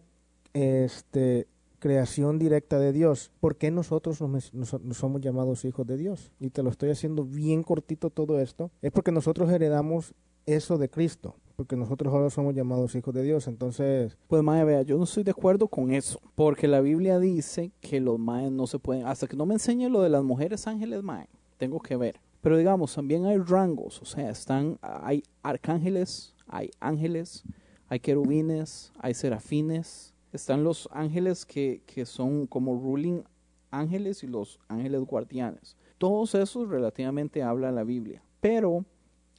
este creación directa de Dios. ¿Por qué nosotros nos- nos somos llamados hijos de Dios? Y te lo estoy haciendo bien cortito todo esto. Es porque nosotros heredamos eso de Cristo. Porque nosotros ahora somos llamados hijos de Dios. Entonces, Pues mae, vea, yo no estoy de acuerdo con eso, porque la Biblia dice que los maes no se pueden, hasta que no me enseñe lo de las mujeres ángeles, mae, tengo que ver. Pero digamos, también hay rangos, o sea, están, hay arcángeles, hay ángeles, hay querubines, hay serafines, están los ángeles que, que son como ruling ángeles y los ángeles guardianes. Todos esos relativamente habla la Biblia, pero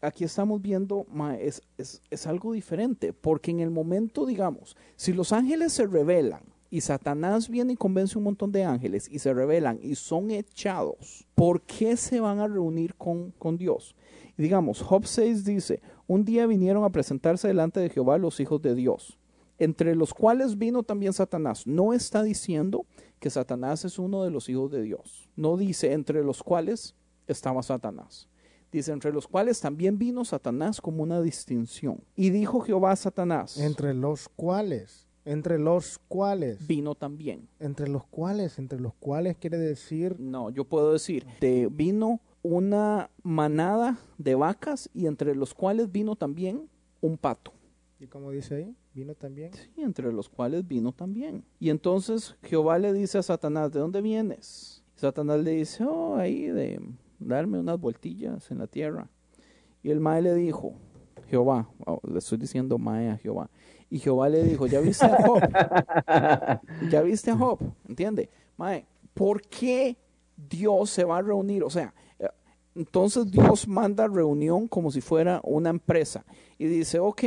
aquí estamos viendo, ma, es, es, es algo diferente, porque en el momento, digamos, si los ángeles se rebelan y Satanás viene y convence un montón de ángeles y se rebelan y son echados, ¿por qué se van a reunir con, con Dios? Y digamos, Job 6 dice, un día vinieron a presentarse delante de Jehová los hijos de Dios, entre los cuales vino también Satanás. No está diciendo que Satanás es uno de los hijos de Dios. No dice entre los cuales estaba Satanás. Dice, entre los cuales también vino Satanás como una distinción. Y dijo Jehová a Satanás, Entre los cuales, entre los cuales, vino también. entre los cuales, entre los cuales quiere decir No, yo puedo decir, de vino una manada de vacas y entre los cuales vino también un pato. ¿Y cómo dice ahí? ¿Vino también? Sí, entre los cuales vino también. Y entonces Jehová le dice a Satanás, ¿de dónde vienes? Satanás le dice, oh, ahí de darme unas vueltillas en la tierra. Y el Mae le dijo, Jehová, oh, le estoy diciendo Mae a Jehová. Y Jehová le dijo, ¿ya viste a Job? ¿Ya viste a Job? ¿Entiende? Mae, ¿por qué Dios se va a reunir? O sea, eh, entonces Dios manda reunión como si fuera una empresa. Y dice, ok,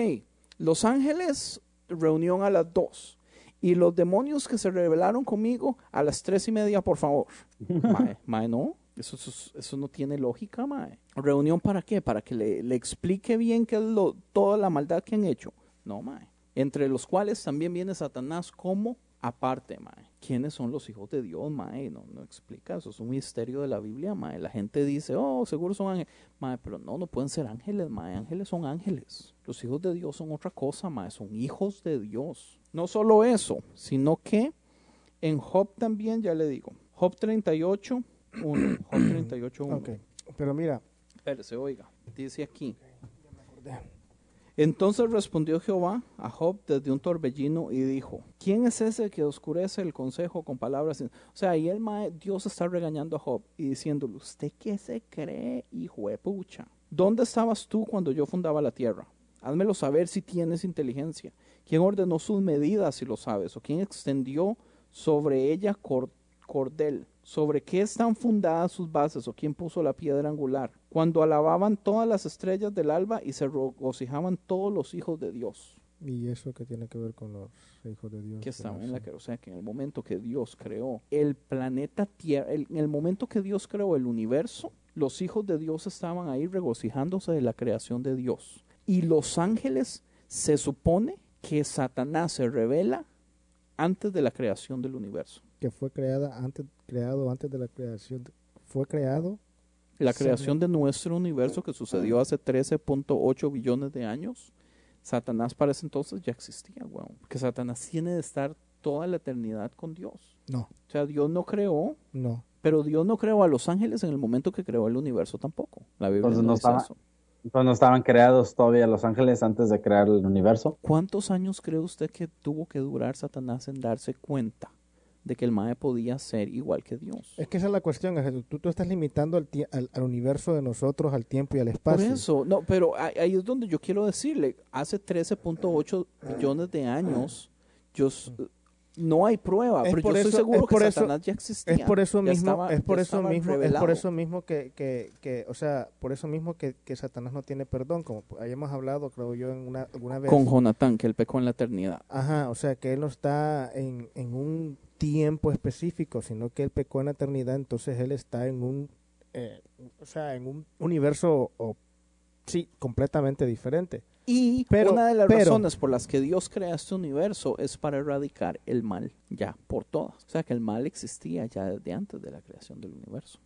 los ángeles, reunión a las dos. Y los demonios que se rebelaron conmigo a las tres y media, por favor. Mae, mae, no. Eso, eso, no tiene lógica, mae. ¿Reunión para qué? Para que le, le explique bien qué es lo, toda la maldad que han hecho. No, mae. Entre los cuales también viene Satanás como aparte, mae. ¿Quiénes son los hijos de Dios, mae? No, no explica. Eso es un misterio de la Biblia, mae. La gente dice, oh, seguro son ángeles. Mae, pero no, no pueden ser ángeles, mae. Ángeles son ángeles. Los hijos de Dios son otra cosa, mae. Son hijos de Dios. No solo eso, sino que en Job también, ya le digo, Job 38, 1. Job 38, 1. Ok, pero mira, Espérese, oiga. Dice aquí. Entonces respondió Jehová a Job desde un torbellino y dijo, ¿quién es ese que oscurece el consejo con palabras? sin-?" O sea, ahí el mae- Dios está regañando a Job y diciéndole, ¿usted qué se cree, hijo de pucha? ¿Dónde estabas tú cuando yo fundaba la tierra? Házmelo saber si tienes inteligencia. ¿Quién ordenó sus medidas si lo sabes? ¿O quién extendió sobre ella cor- cordel? ¿Sobre qué están fundadas sus bases? ¿O quién puso la piedra angular? Cuando alababan todas las estrellas del alba y se regocijaban todos los hijos de Dios ¿y eso qué tiene que ver con los hijos de Dios? que estaban en la que que, o sea, que en el momento que Dios creó el planeta Tierra, el- en el momento que Dios creó el universo, los hijos de Dios estaban ahí regocijándose de la creación de Dios. Y los ángeles se supone que Satanás se revela antes de la creación del universo. que fue creada antes, creado antes de la creación, fue creado, La creación de nuestro universo que sucedió hace 13.8 billones de años, Satanás para ese entonces ya existía, weón. Porque Satanás tiene de estar toda la eternidad con Dios. no, O sea, Dios no creó, no, pero Dios no creó a los ángeles en el momento que creó el universo tampoco. La Biblia Entonces no, no dice estaba- eso. Entonces no estaban creados todavía los ángeles antes de crear el universo. ¿Cuántos años cree usted que tuvo que durar Satanás en darse cuenta de que el Mae podía ser igual que Dios? es que esa es la cuestión, es que tú, tú estás limitando al, al, al universo de nosotros, al tiempo y al Por espacio. eso, no, pero ahí es donde yo quiero decirle, hace 13.8 billones de años, yo, no hay prueba, Es pero por yo estoy seguro es que por eso- Satanás ya existía. Es por eso mismo, estaba- es por eso mismo, es por eso mismo que, que, que, o sea, por eso mismo que, que Satanás no tiene perdón, como hayamos hablado, creo yo, en una alguna vez. Con Jonatán, que él pecó en la eternidad. Ajá, o sea, que él no está en, en un tiempo específico, sino que él pecó en la eternidad, entonces él está en un, eh, o sea, en un universo, o, sí, completamente diferente. Y Pero- una de las pero- razones por las que Dios crea este universo es para erradicar el mal, ya por todas. O sea que el mal existía ya desde antes de la creación del universo.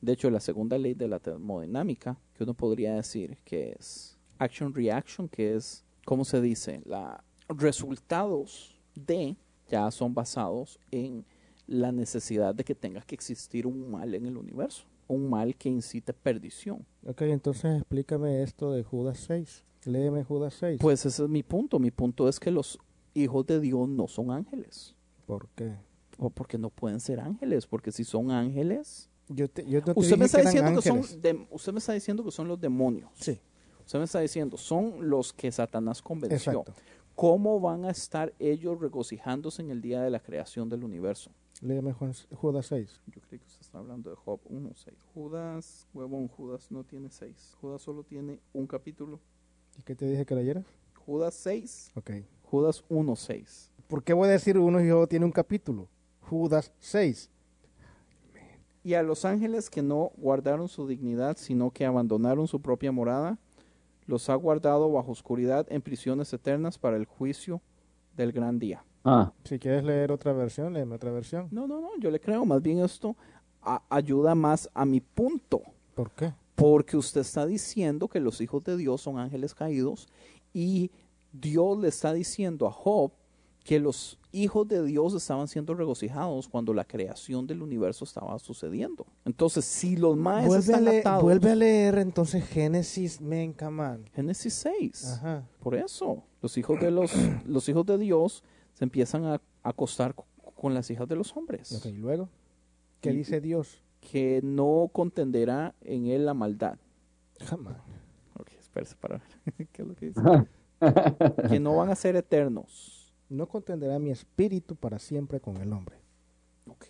De hecho, la segunda ley de la termodinámica, que uno podría decir que es action-reaction, que es, ¿cómo se dice? La resultados de ya son basados en la necesidad de que tenga que existir un mal en el universo, un mal que incite perdición. Ok, entonces explícame esto de Judas 6. Léeme Judas 6. Pues ese es mi punto. Mi punto es que los hijos de Dios no son ángeles. ¿Por qué? O porque no pueden ser ángeles. Porque si son ángeles. Yo te, yo no te Usted me, está que diciendo que son de- usted me está diciendo que son los demonios. Sí, Usted me está diciendo, son los que Satanás convenció. exacto. ¿Cómo van a estar ellos regocijándose en el día de la creación del universo? Léeme Juan- Judas 6. Yo creí que usted está hablando de Job 1.6. Judas, huevón, Judas no tiene 6. Judas solo tiene un capítulo. ¿Y qué te dije que leyeras? Judas 6. Ok. Judas 1.6. ¿Por qué voy a decir uno y yo tiene un capítulo? Judas 6. Y a los ángeles que no guardaron su dignidad, sino que abandonaron su propia morada, los ha guardado bajo oscuridad en prisiones eternas para el juicio del gran día. Ah, Si quieres leer otra versión, léeme otra versión. No, no, no, yo le creo. Más bien esto a- ayuda más a mi punto. ¿Por qué? Porque usted está diciendo que los hijos de Dios son ángeles caídos y Dios le está diciendo a Job que los hijos de Dios estaban siendo regocijados cuando la creación del universo estaba sucediendo. Entonces, si los maes Vuelve están atados, vuelve a leer entonces Génesis, men, come on. Génesis 6. Ajá. Por eso, los hijos de los, los hijos de Dios se empiezan a acostar co- con las hijas de los hombres. ¿y luego? ¿Qué Y- dice Dios? Que no contenderá en él la maldad. Jamás. Ok, espérese para ver. ¿Qué es lo que dice? que no van a ser eternos. No contenderá mi espíritu para siempre con el hombre. Ok.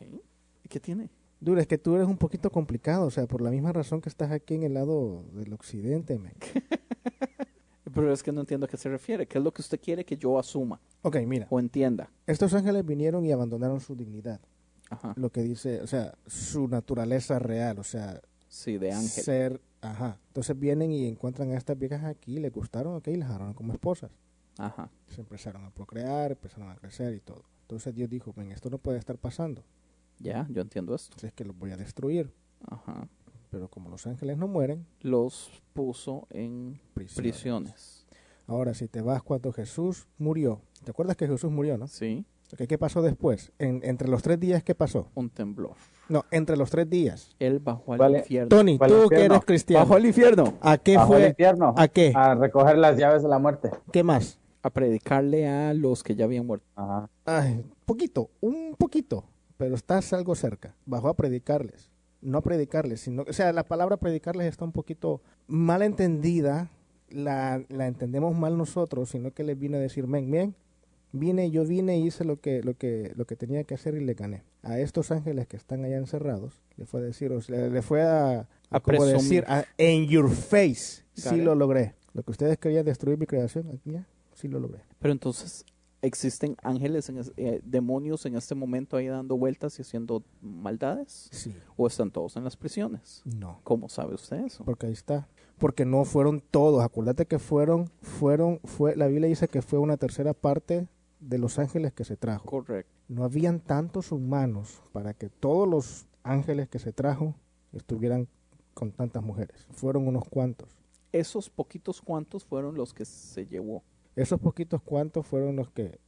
¿Y qué tiene? Duro, es que tú eres un poquito complicado, o sea, por la misma razón que estás aquí en el lado del occidente, men. Pero es que no entiendo a qué se refiere. ¿Qué es lo que usted quiere que yo asuma Ok, mira, o entienda? estos ángeles vinieron y abandonaron su dignidad. Ajá. Lo que dice, o sea, su naturaleza real, o sea, Sí, de ángel. ser, ajá. Entonces vienen y encuentran a estas viejas aquí, les gustaron, ok, y las agarraron como esposas. Ajá. Se empezaron a procrear, empezaron a crecer y todo. Entonces Dios dijo, ven, esto no puede estar pasando. Ya, yo entiendo esto. Entonces es que los voy a destruir. Ajá. Pero como los ángeles no mueren, Los puso en prisiones. prisiones. Ahora, si te vas cuando Jesús murió, ¿te acuerdas que Jesús murió, no? Sí. Ok, ¿Qué pasó después? En- entre los tres días, ¿qué pasó? Un temblor. No, entre los tres días. Él bajó al Vale. infierno. Tony, ¿Cuál tú que eres cristiano, Bajó al infierno ¿a qué bajo fue? infierno. ¿A qué? A recoger las llaves de la muerte. ¿Qué más? A predicarle a los que ya habían muerto. Ajá. Ay, poquito, un poquito, pero estás algo cerca. Bajó a predicarles. No a predicarles, sino, o sea, la palabra predicarles está un poquito mal entendida, la, la entendemos mal nosotros, sino que les vino a decir, men, bien, vine, yo vine y hice lo que, lo que, lo que tenía que hacer y le gané. A estos ángeles que están allá encerrados, le fue a decir, o sea, le fue a, a, A como presumir. decir, a- en your face, sí lo logré. Lo que ustedes querían destruir mi creación, ya, sí lo logré. Pero entonces existen ángeles, en es- eh, demonios en este momento ahí dando vueltas y haciendo maldades. Sí, ¿O están todos en las prisiones? no. ¿Cómo sabe usted eso? Porque ahí está. Porque no fueron todos. Acuérdate que fueron, fueron, fue, la Biblia dice que fue una tercera parte de los ángeles que se trajo. Correcto. No habían tantos humanos para que todos los ángeles que se trajo estuvieran con tantas mujeres. Fueron unos cuantos. Esos poquitos cuantos fueron los que se llevó, Esos poquitos cuantos fueron los que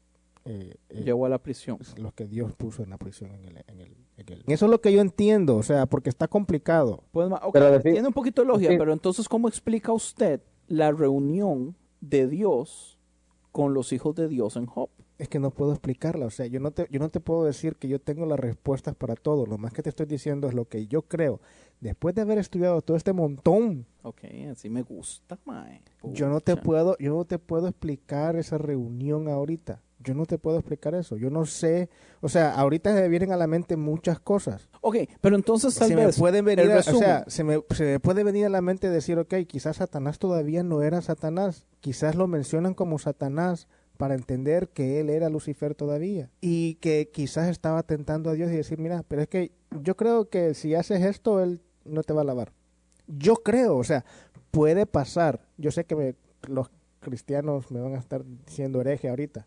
eh, eh, llevó a la prisión. los que Dios puso en la prisión en el, en el- en el- Eso es lo que yo entiendo, o sea, porque está complicado. Pues, Pero tiene un poquito de lógica, sí. pero entonces, ¿cómo explica usted la reunión de Dios con los hijos de Dios en Job? Es que no puedo explicarla, o sea, yo no te, yo no te puedo decir que yo tengo las respuestas para todo, lo más que te estoy diciendo es lo que yo creo. Después de haber estudiado todo este montón, Ok, así me gusta, mae. yo no te puedo, yo no te puedo explicar esa reunión ahorita. Yo no te puedo explicar eso. Yo no sé, o sea, ahorita me vienen a la mente muchas cosas. Ok, pero entonces tal se me vez pueden venir, a- o sea, se me, se me puede venir a la mente decir, ok, quizás Satanás todavía no era Satanás, quizás lo mencionan como Satanás para entender que él era Lucifer todavía y que quizás estaba tentando a Dios y decir, mira, pero es que yo creo que si haces esto, él no te va a alabar. Yo creo, o sea, puede pasar. Yo sé que me- los cristianos me van a estar diciendo hereje ahorita.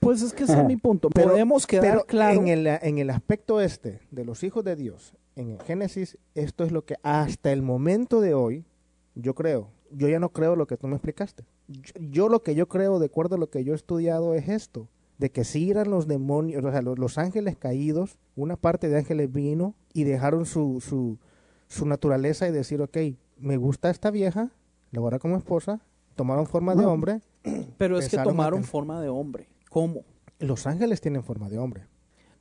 Pues es que ese es mi punto. Pero- Podemos quedar Pero claro. en, el, en el aspecto este de los hijos de Dios, en el Génesis, esto es lo que hasta el momento de hoy, yo creo, yo ya no creo lo que tú me explicaste. Yo, yo lo que yo creo, de acuerdo a lo que yo he estudiado, es esto, de que si eran los demonios, o sea, los, los ángeles caídos, una parte de ángeles vino y dejaron su, su, su naturaleza y decir, ok, me gusta esta vieja, la voy a como esposa, tomaron forma de hombre, pero es que tomaron forma de hombre. ¿Cómo? los ángeles tienen forma de hombre.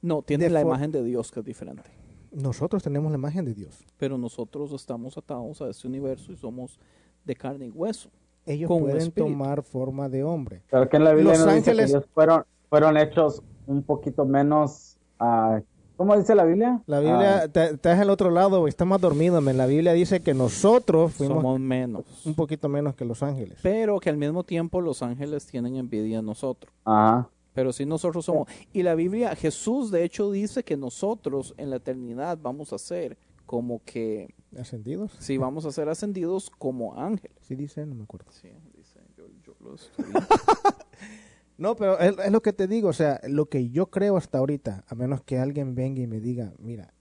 No, tienen De la imagen de Dios que es diferente. Nosotros tenemos la imagen de Dios. Pero nosotros estamos atados a este universo y somos de carne y hueso. Ellos con pueden tomar forma de hombre. Pero que en la Biblia Los nos dice ángeles- que ellos fueron, fueron hechos un poquito menos, ah, ¿Cómo dice la Biblia? La Biblia, Ah, te- estás al otro lado, estás más dormido, men. La Biblia dice que nosotros fuimos Somos menos. un poquito menos que los ángeles. Pero que al mismo tiempo los ángeles tienen envidia de nosotros. ajá. Pero sí nosotros somos. Y la Biblia, Jesús de hecho dice que nosotros en la eternidad vamos a ser como que, ¿Ascendidos? sí, vamos a ser ascendidos como ángeles. Sí dice, no me acuerdo. Sí, dice, yo, yo lo. No, pero es, es lo que te digo, o sea, lo que yo creo hasta ahorita, a menos que alguien venga y me diga, mira,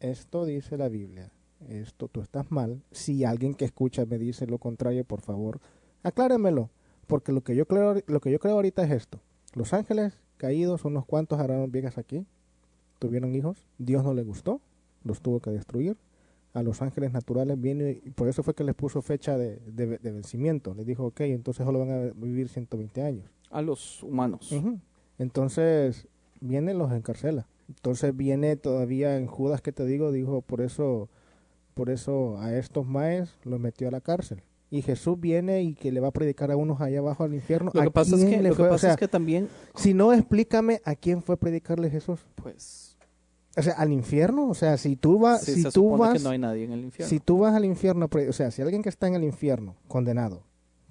esto dice la Biblia, esto tú estás mal. Si alguien que escucha me dice lo contrario, por favor, acláremelo, porque lo que yo creo, lo que yo creo ahorita es esto: los ángeles caídos, unos cuantos harán viejas aquí, tuvieron hijos, Dios no le gustó, los tuvo que destruir. A los ángeles naturales viene y por eso fue que les puso fecha de, de- de vencimiento. Les dijo, ok, entonces solo van a vivir 120 años. A los humanos. Entonces, viene los encarcela. Entonces viene todavía en Judas que te digo, dijo, por eso, por eso a estos maes los metió a la cárcel. Y Jesús viene y que le va a predicar a unos allá abajo al infierno. Lo ¿A que pasa es que, lo que? O pasa sea, es que también, si no, explícame a quién fue a predicarle Jesús. pues, O sea, al infierno. O sea, si tú vas, sí, si tú vas, que no hay nadie en el infierno. si tú vas al infierno, o sea, si alguien que está en el infierno, condenado,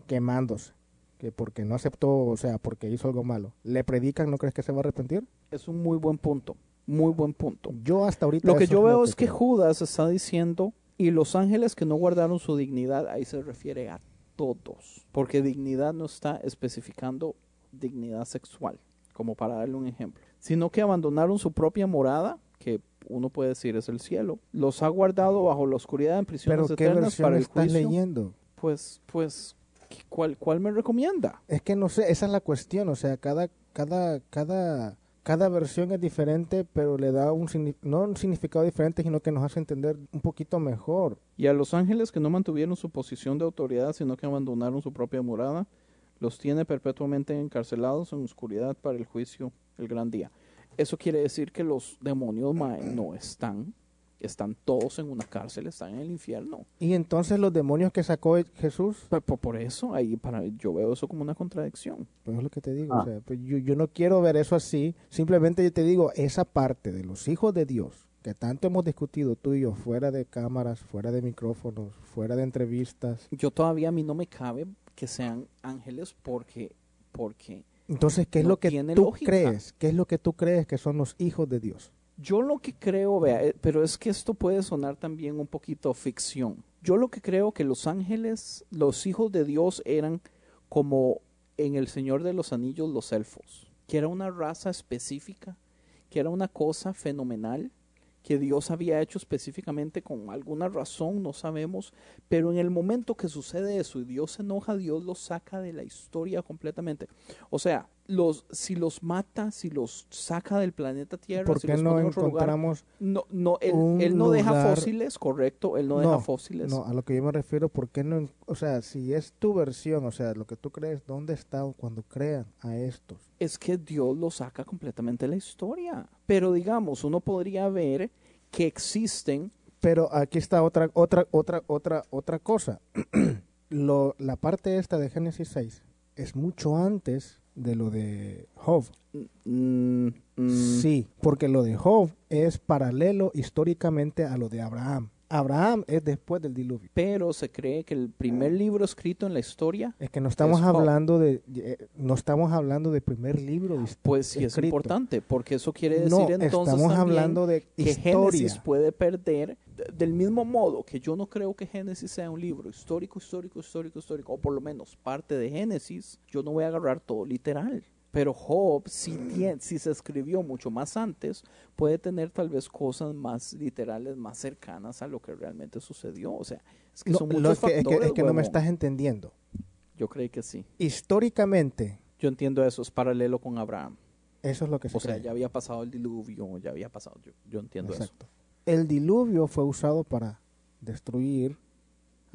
quemándose, que porque no aceptó, o sea, porque hizo algo malo, le predican, ¿no crees que se va a arrepentir? Es un muy buen punto. Muy buen punto. Yo hasta ahorita Lo que yo veo es que. Judas está diciendo, y los ángeles que no guardaron su dignidad, ahí se refiere a todos, porque dignidad no está especificando dignidad sexual, como para darle un ejemplo, sino que abandonaron su propia morada, que uno puede decir es el cielo, los ha guardado bajo la oscuridad en prisiones Pero ¿qué eternas para el estás juicio. leyendo? Pues, pues, ¿cuál, ¿cuál me recomienda? Es que no sé, esa es la cuestión, o sea, cada cada cada cada versión es diferente, pero le da un no un significado diferente, sino que nos hace entender un poquito mejor. Y a los ángeles que no mantuvieron su posición de autoridad, sino que abandonaron su propia morada, los tiene perpetuamente encarcelados en oscuridad para el juicio, el gran día. Eso quiere decir que los demonios mae, no están, están todos en una cárcel, están en el infierno. Y entonces los demonios que sacó Jesús, Por, por- por eso, ahí para, yo veo eso como una contradicción. pues es lo que te digo, Ah. o sea, pues yo, yo no quiero ver eso así, simplemente yo te digo, esa parte de los hijos de Dios que tanto hemos discutido tú y yo, fuera de cámaras, fuera de micrófonos, fuera de entrevistas, Yo todavía a mí no me cabe que sean ángeles porque, porque entonces, ¿qué es No lo que tú lógica. crees? ¿Qué es lo que tú crees que son los hijos de Dios? Yo lo que creo, vea, eh, pero es que esto puede sonar también un poquito ficción. Yo lo que creo que los ángeles, los hijos de Dios eran como en El Señor de los Anillos los elfos, que era una raza específica, que era una cosa fenomenal, que Dios había hecho específicamente con alguna razón, no sabemos, pero en el momento que sucede eso y Dios se enoja, Dios los saca de la historia completamente. O sea, los, si los mata, si los saca del planeta Tierra, ¿Por si qué los no pone en otro lugar, encontramos no, no, él, no deja fósiles, correcto, él no, deja fósiles. No, a lo que yo me refiero, ¿por qué no? O sea, si es tu versión, o sea, lo que tú crees, ¿dónde está cuando crean a estos? Es que Dios lo saca completamente de la historia. Pero digamos, uno podría ver que existen, Pero aquí está otra, otra, otra, otra, otra cosa. lo, la parte esta de Génesis 6 es mucho antes de lo de Job. mm, mm, Sí, porque lo de Job es paralelo históricamente a lo de Abraham. Abraham es después del diluvio. pero se cree que el primer libro escrito en la historia, Es que no estamos Es hablando de, eh, no estamos hablando de primer libro. his- pues sí es importante, porque eso quiere decir No, entonces estamos también hablando de que historia. Génesis puede perder de- del mismo modo que yo no creo que Génesis sea un libro histórico, histórico, histórico, histórico, o por lo menos parte de Génesis, yo no voy a agarrar todo literal. Pero Job, si, si se escribió mucho más antes, puede tener tal vez cosas más literales, más cercanas a lo que realmente sucedió. O sea, es que No, son muchos es que, es que- factores, es que no me estás entendiendo. Yo creo que sí. Históricamente, Yo entiendo eso, es paralelo con Abraham. eso es lo que se O sea, ya había pasado el diluvio, ya había pasado. Yo, yo entiendo eso. Exacto. El diluvio fue usado para destruir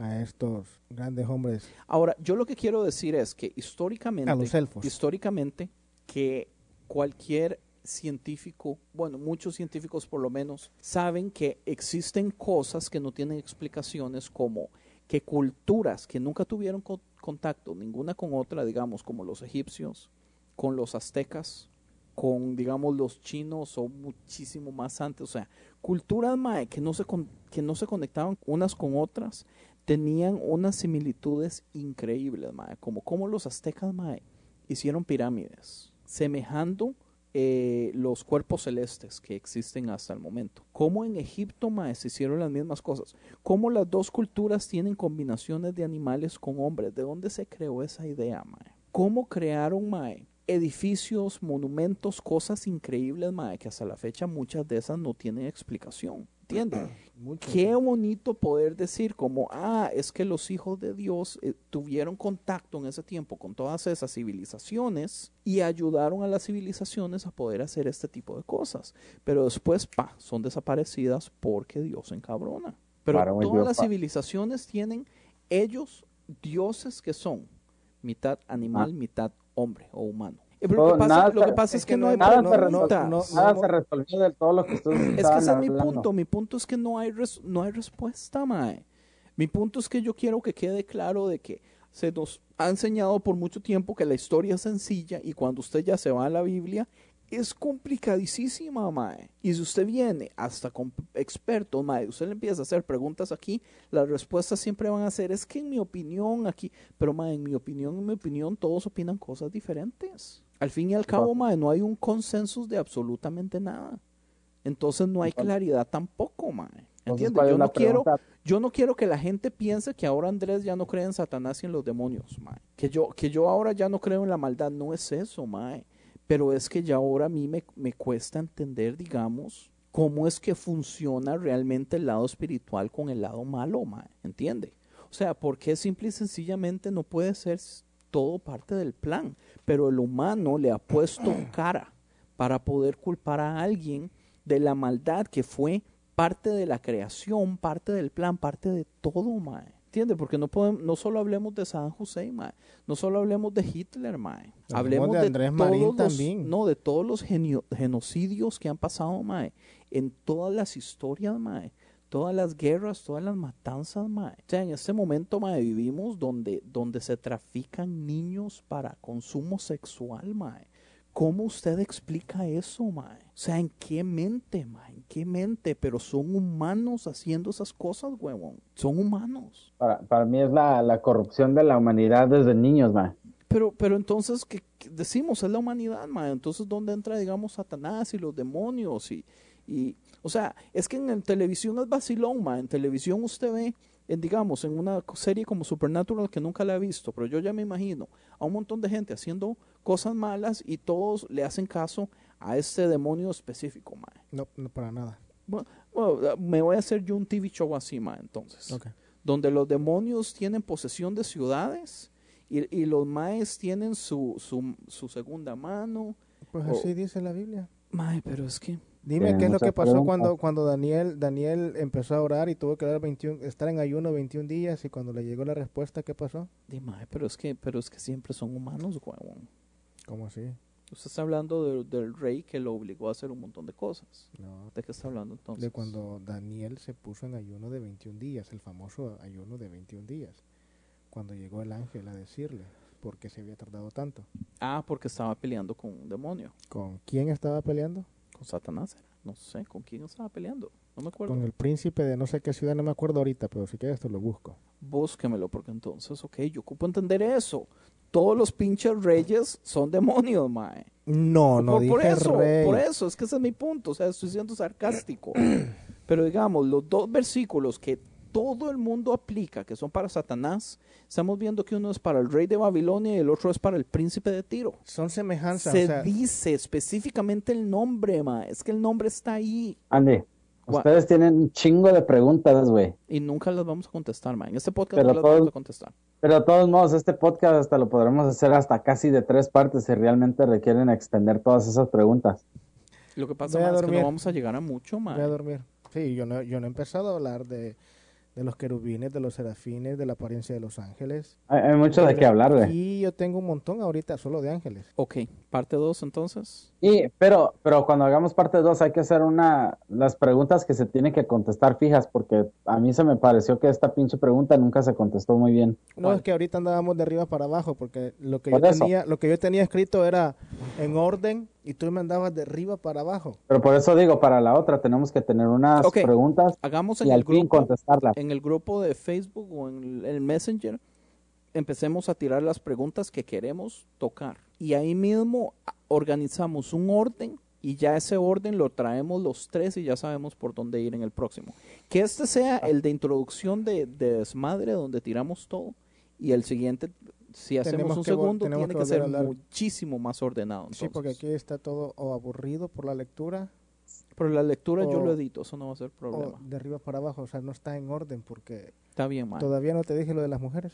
a estos grandes hombres, Ahora, yo lo que quiero decir es que históricamente, a los elfos. históricamente, que cualquier científico, bueno, muchos científicos por lo menos, saben que existen cosas que no tienen explicaciones como que culturas que nunca tuvieron co- contacto ninguna con otra, digamos, como los egipcios, con los aztecas, con, digamos, los chinos o muchísimo más antes. O sea, culturas mae, que, no se con- que no se conectaban unas con otras tenían unas similitudes increíbles, mae, como, como los aztecas mae, hicieron pirámides, semejando eh, los cuerpos celestes que existen hasta el momento. Como en Egipto mae, se hicieron las mismas cosas. Como las dos culturas tienen combinaciones de animales con hombres. ¿De dónde se creó esa idea, mae? ¿Cómo crearon, mae? Edificios, monumentos, cosas increíbles, mae, que hasta la fecha muchas de esas no tienen explicación. ¿Entiendes? Qué bonito poder decir como, ah, es que los hijos de Dios eh, tuvieron contacto en ese tiempo con todas esas civilizaciones y ayudaron a las civilizaciones a poder hacer este tipo de cosas. Pero después, pa, son desaparecidas porque Dios se encabrona. Pero Para todas Dios, las pa. civilizaciones tienen ellos dioses que son mitad animal, mitad hombre o humano. Lo que pasa, nada lo que pasa es, es que que no, hay Nada, no, se, resolvió, no, nada no. se resolvió de todo lo que ustedes Es que ese es mi punto. Mi punto es que no hay, res- no hay respuesta, mae. Mi punto es que yo quiero que quede claro de que se nos ha enseñado por mucho tiempo que la historia es sencilla y cuando usted ya se va a la Biblia es complicadísima, mae. Y si usted viene hasta con expertos, mae, usted le empieza a hacer preguntas aquí, las respuestas siempre van a ser, es que en mi opinión aquí, pero mae, en mi opinión, en mi opinión, todos opinan cosas diferentes. Al fin y al cabo, mae, no hay un consenso de absolutamente nada. Entonces no hay claridad tampoco, mae. Entonces, ¿Entiende? ¿cuál es Yo no quiero, yo no quiero que la gente piense que ahora Andrés ya no cree en Satanás y en los demonios, mae. Que yo, que yo ahora ya no creo en la maldad, no es eso, mae. Pero es que ya ahora a mí me, me cuesta entender, digamos, cómo es que funciona realmente el lado espiritual con el lado malo, mae. ¿Entiende? O sea, ¿por qué simple y sencillamente no puede ser todo parte del plan? Pero el humano le ha puesto cara para poder culpar a alguien de la maldad que fue parte de la creación, parte del plan, parte de todo, mae. ¿Entiende? Porque no podemos, no solo hablemos de Saddam Hussein, mae. No solo hablemos de Hitler, mae. Hablemos Hablemos de Andrés todos Marín los, también. no, de todos los genio- genocidios que han pasado, mae. En todas las historias, mae. Todas las guerras, todas las matanzas, mae. O sea, en este momento, mae, vivimos donde, donde se trafican niños para consumo sexual, mae. ¿Cómo usted explica eso, mae? O sea, ¿en qué mente, mae? ¿En qué mente? Pero son humanos haciendo esas cosas, huevón. Son humanos. Para, para mí es la, la corrupción de la humanidad desde niños, man. Pero, pero entonces, ¿qué, qué decimos? Es la humanidad, mae. Entonces, ¿dónde entra, digamos, Satanás y los demonios? Y, y, o sea, es que en, el televisión es vacilón, mae. En televisión usted ve, en, digamos, en una serie como Supernatural que nunca la he visto, pero yo ya me imagino a un montón de gente haciendo cosas malas y todos le hacen caso a este demonio específico, mae. No, no para nada. Bueno, bueno, me voy a hacer yo un TV show así, mae, entonces Ok. donde los demonios tienen posesión de ciudades y, y los maes tienen su, su, su segunda mano. Pues así dice la Biblia. Mae, pero es que... Dime Tiene qué es lo que pasó preguntas. cuando, cuando Daniel, Daniel empezó a orar y tuvo que orar 21, estar en ayuno 21 días y cuando le llegó la respuesta, ¿qué pasó? di, mae, pero es que pero es que siempre son humanos, huevón. ¿Cómo así? Usted está hablando de- del rey que lo obligó a hacer un montón de cosas. No, ¿De qué está hablando entonces? de cuando Daniel se puso en ayuno de 21 días, el famoso ayuno de 21 días, cuando llegó el ángel a decirle por qué se había tardado tanto. Ah, porque estaba peleando con un demonio. ¿Con quién estaba peleando? Con Satanás era. No sé, ¿con quién estaba peleando? No me acuerdo. Con el príncipe de no sé qué ciudad, no me acuerdo ahorita, pero si quieres te lo busco. Búsquemelo, porque entonces, ok, yo ocupo entender eso. Todos los pinches reyes son demonios, mae. No, no por, dije por eso, rey. por eso, es que ese es mi punto, o sea, estoy siendo sarcástico. Pero digamos, los dos versículos que todo el mundo aplica, que son para Satanás, estamos viendo que uno es para el rey de Babilonia y el otro es para el príncipe de Tiro. Son semejanzas, Se o sea, dice específicamente el nombre, ma, es que el nombre está ahí Andy, ustedes tienen un chingo de preguntas, güey. y nunca las vamos a contestar, ma. En este podcast Pero no las todo- vamos a contestar. Pero de todos modos, este podcast hasta lo podremos hacer hasta casi de tres partes si realmente requieren extender todas esas preguntas. Lo que pasa ma, es que no vamos a llegar a mucho, ma. voy a dormir. Sí, yo no, yo no he empezado a hablar de, de los querubines, de los serafines, de la apariencia de los ángeles. Hay, hay mucho de qué hablar, güey. Y yo tengo un montón ahorita solo de ángeles. Ok, parte 2 entonces. Y, pero, pero cuando hagamos parte 2 hay que hacer una, las preguntas que se tienen que contestar fijas, porque a mí se me pareció que esta pinche pregunta nunca se contestó muy bien. No, ¿Cuál? es que ahorita andábamos de arriba para abajo, porque lo que, Por yo eso. tenía, lo que yo tenía escrito era en orden Y tú me andabas de arriba para abajo. Pero por eso digo, para la otra tenemos que tener unas Ok. preguntas Hagamos y en al el fin grupo, contestarlas. en el grupo de Facebook o en el- Messenger, empecemos a tirar las preguntas que queremos tocar. Y ahí mismo organizamos un orden y ya ese orden lo traemos los tres y ya sabemos por dónde ir en el próximo. Que este sea el de introducción de, de desmadre donde tiramos todo y el siguiente, si hacemos Tenemos un segundo, tiene que que ser muchísimo más ordenado. Sí, porque aquí está todo o aburrido por la lectura Pero la lectura yo lo edito, eso no va a ser o problema. de arriba para abajo. O sea, no está en orden porque Está bien, man. todavía no te dije lo de las mujeres.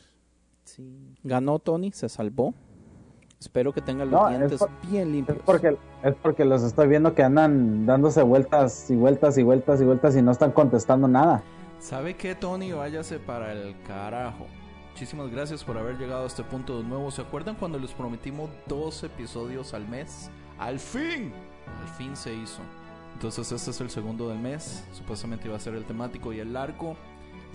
Sí. Ganó Tony, se salvó. Espero que tengan los No, es dientes por- bien limpios. Es porque, es porque los estoy viendo que andan dándose vueltas y vueltas y vueltas y vueltas y no están contestando nada. ¿Sabe qué, Tony? Váyase para el carajo. Muchísimas gracias por haber llegado a este punto de nuevo. ¿Se acuerdan cuando les prometimos dos episodios al mes? ¡Al fin! Al fin se hizo. Entonces este es el segundo del mes. Supuestamente iba a ser el temático y el largo.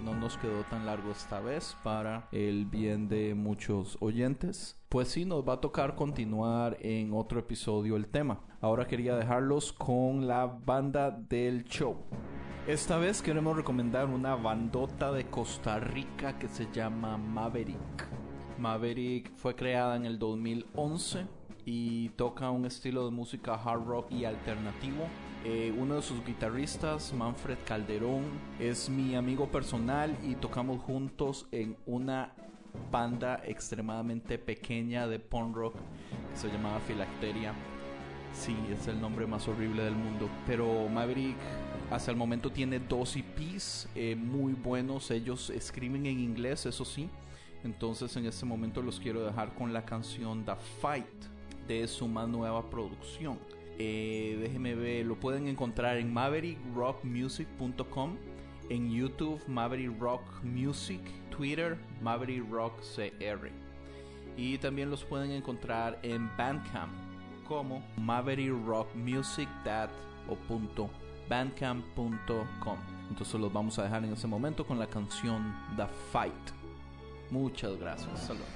No nos quedó tan largo esta vez para el bien de muchos oyentes. Pues sí, nos va a tocar continuar en otro episodio el tema. Ahora quería dejarlos con la banda del show. Esta vez queremos recomendar una bandota de Costa Rica que se llama Maverick. Maverick fue creada en el 2011 y toca un estilo de música hard rock y alternativo. Eh, uno de sus guitarristas, Manfred Calderón, es mi amigo personal y tocamos juntos en una banda extremadamente pequeña de punk rock que se llamaba Filacteria. Sí, es el nombre más horrible del mundo. Pero Maverick hasta el momento tiene dos EPs eh, muy buenos. Ellos escriben en inglés, eso sí. Entonces en este momento los quiero dejar con la canción The Fight de su más nueva producción. Eh, déjeme ver, lo pueden encontrar en maverickrockmusic.com, en YouTube Maverick Rock Music, Twitter Maverick Rock CR. Y también los pueden encontrar en Bandcamp como Maverick Rock Music o punto bandcamp.com. Entonces los vamos a dejar en ese momento con la canción The Fight. Muchas gracias. Saludos.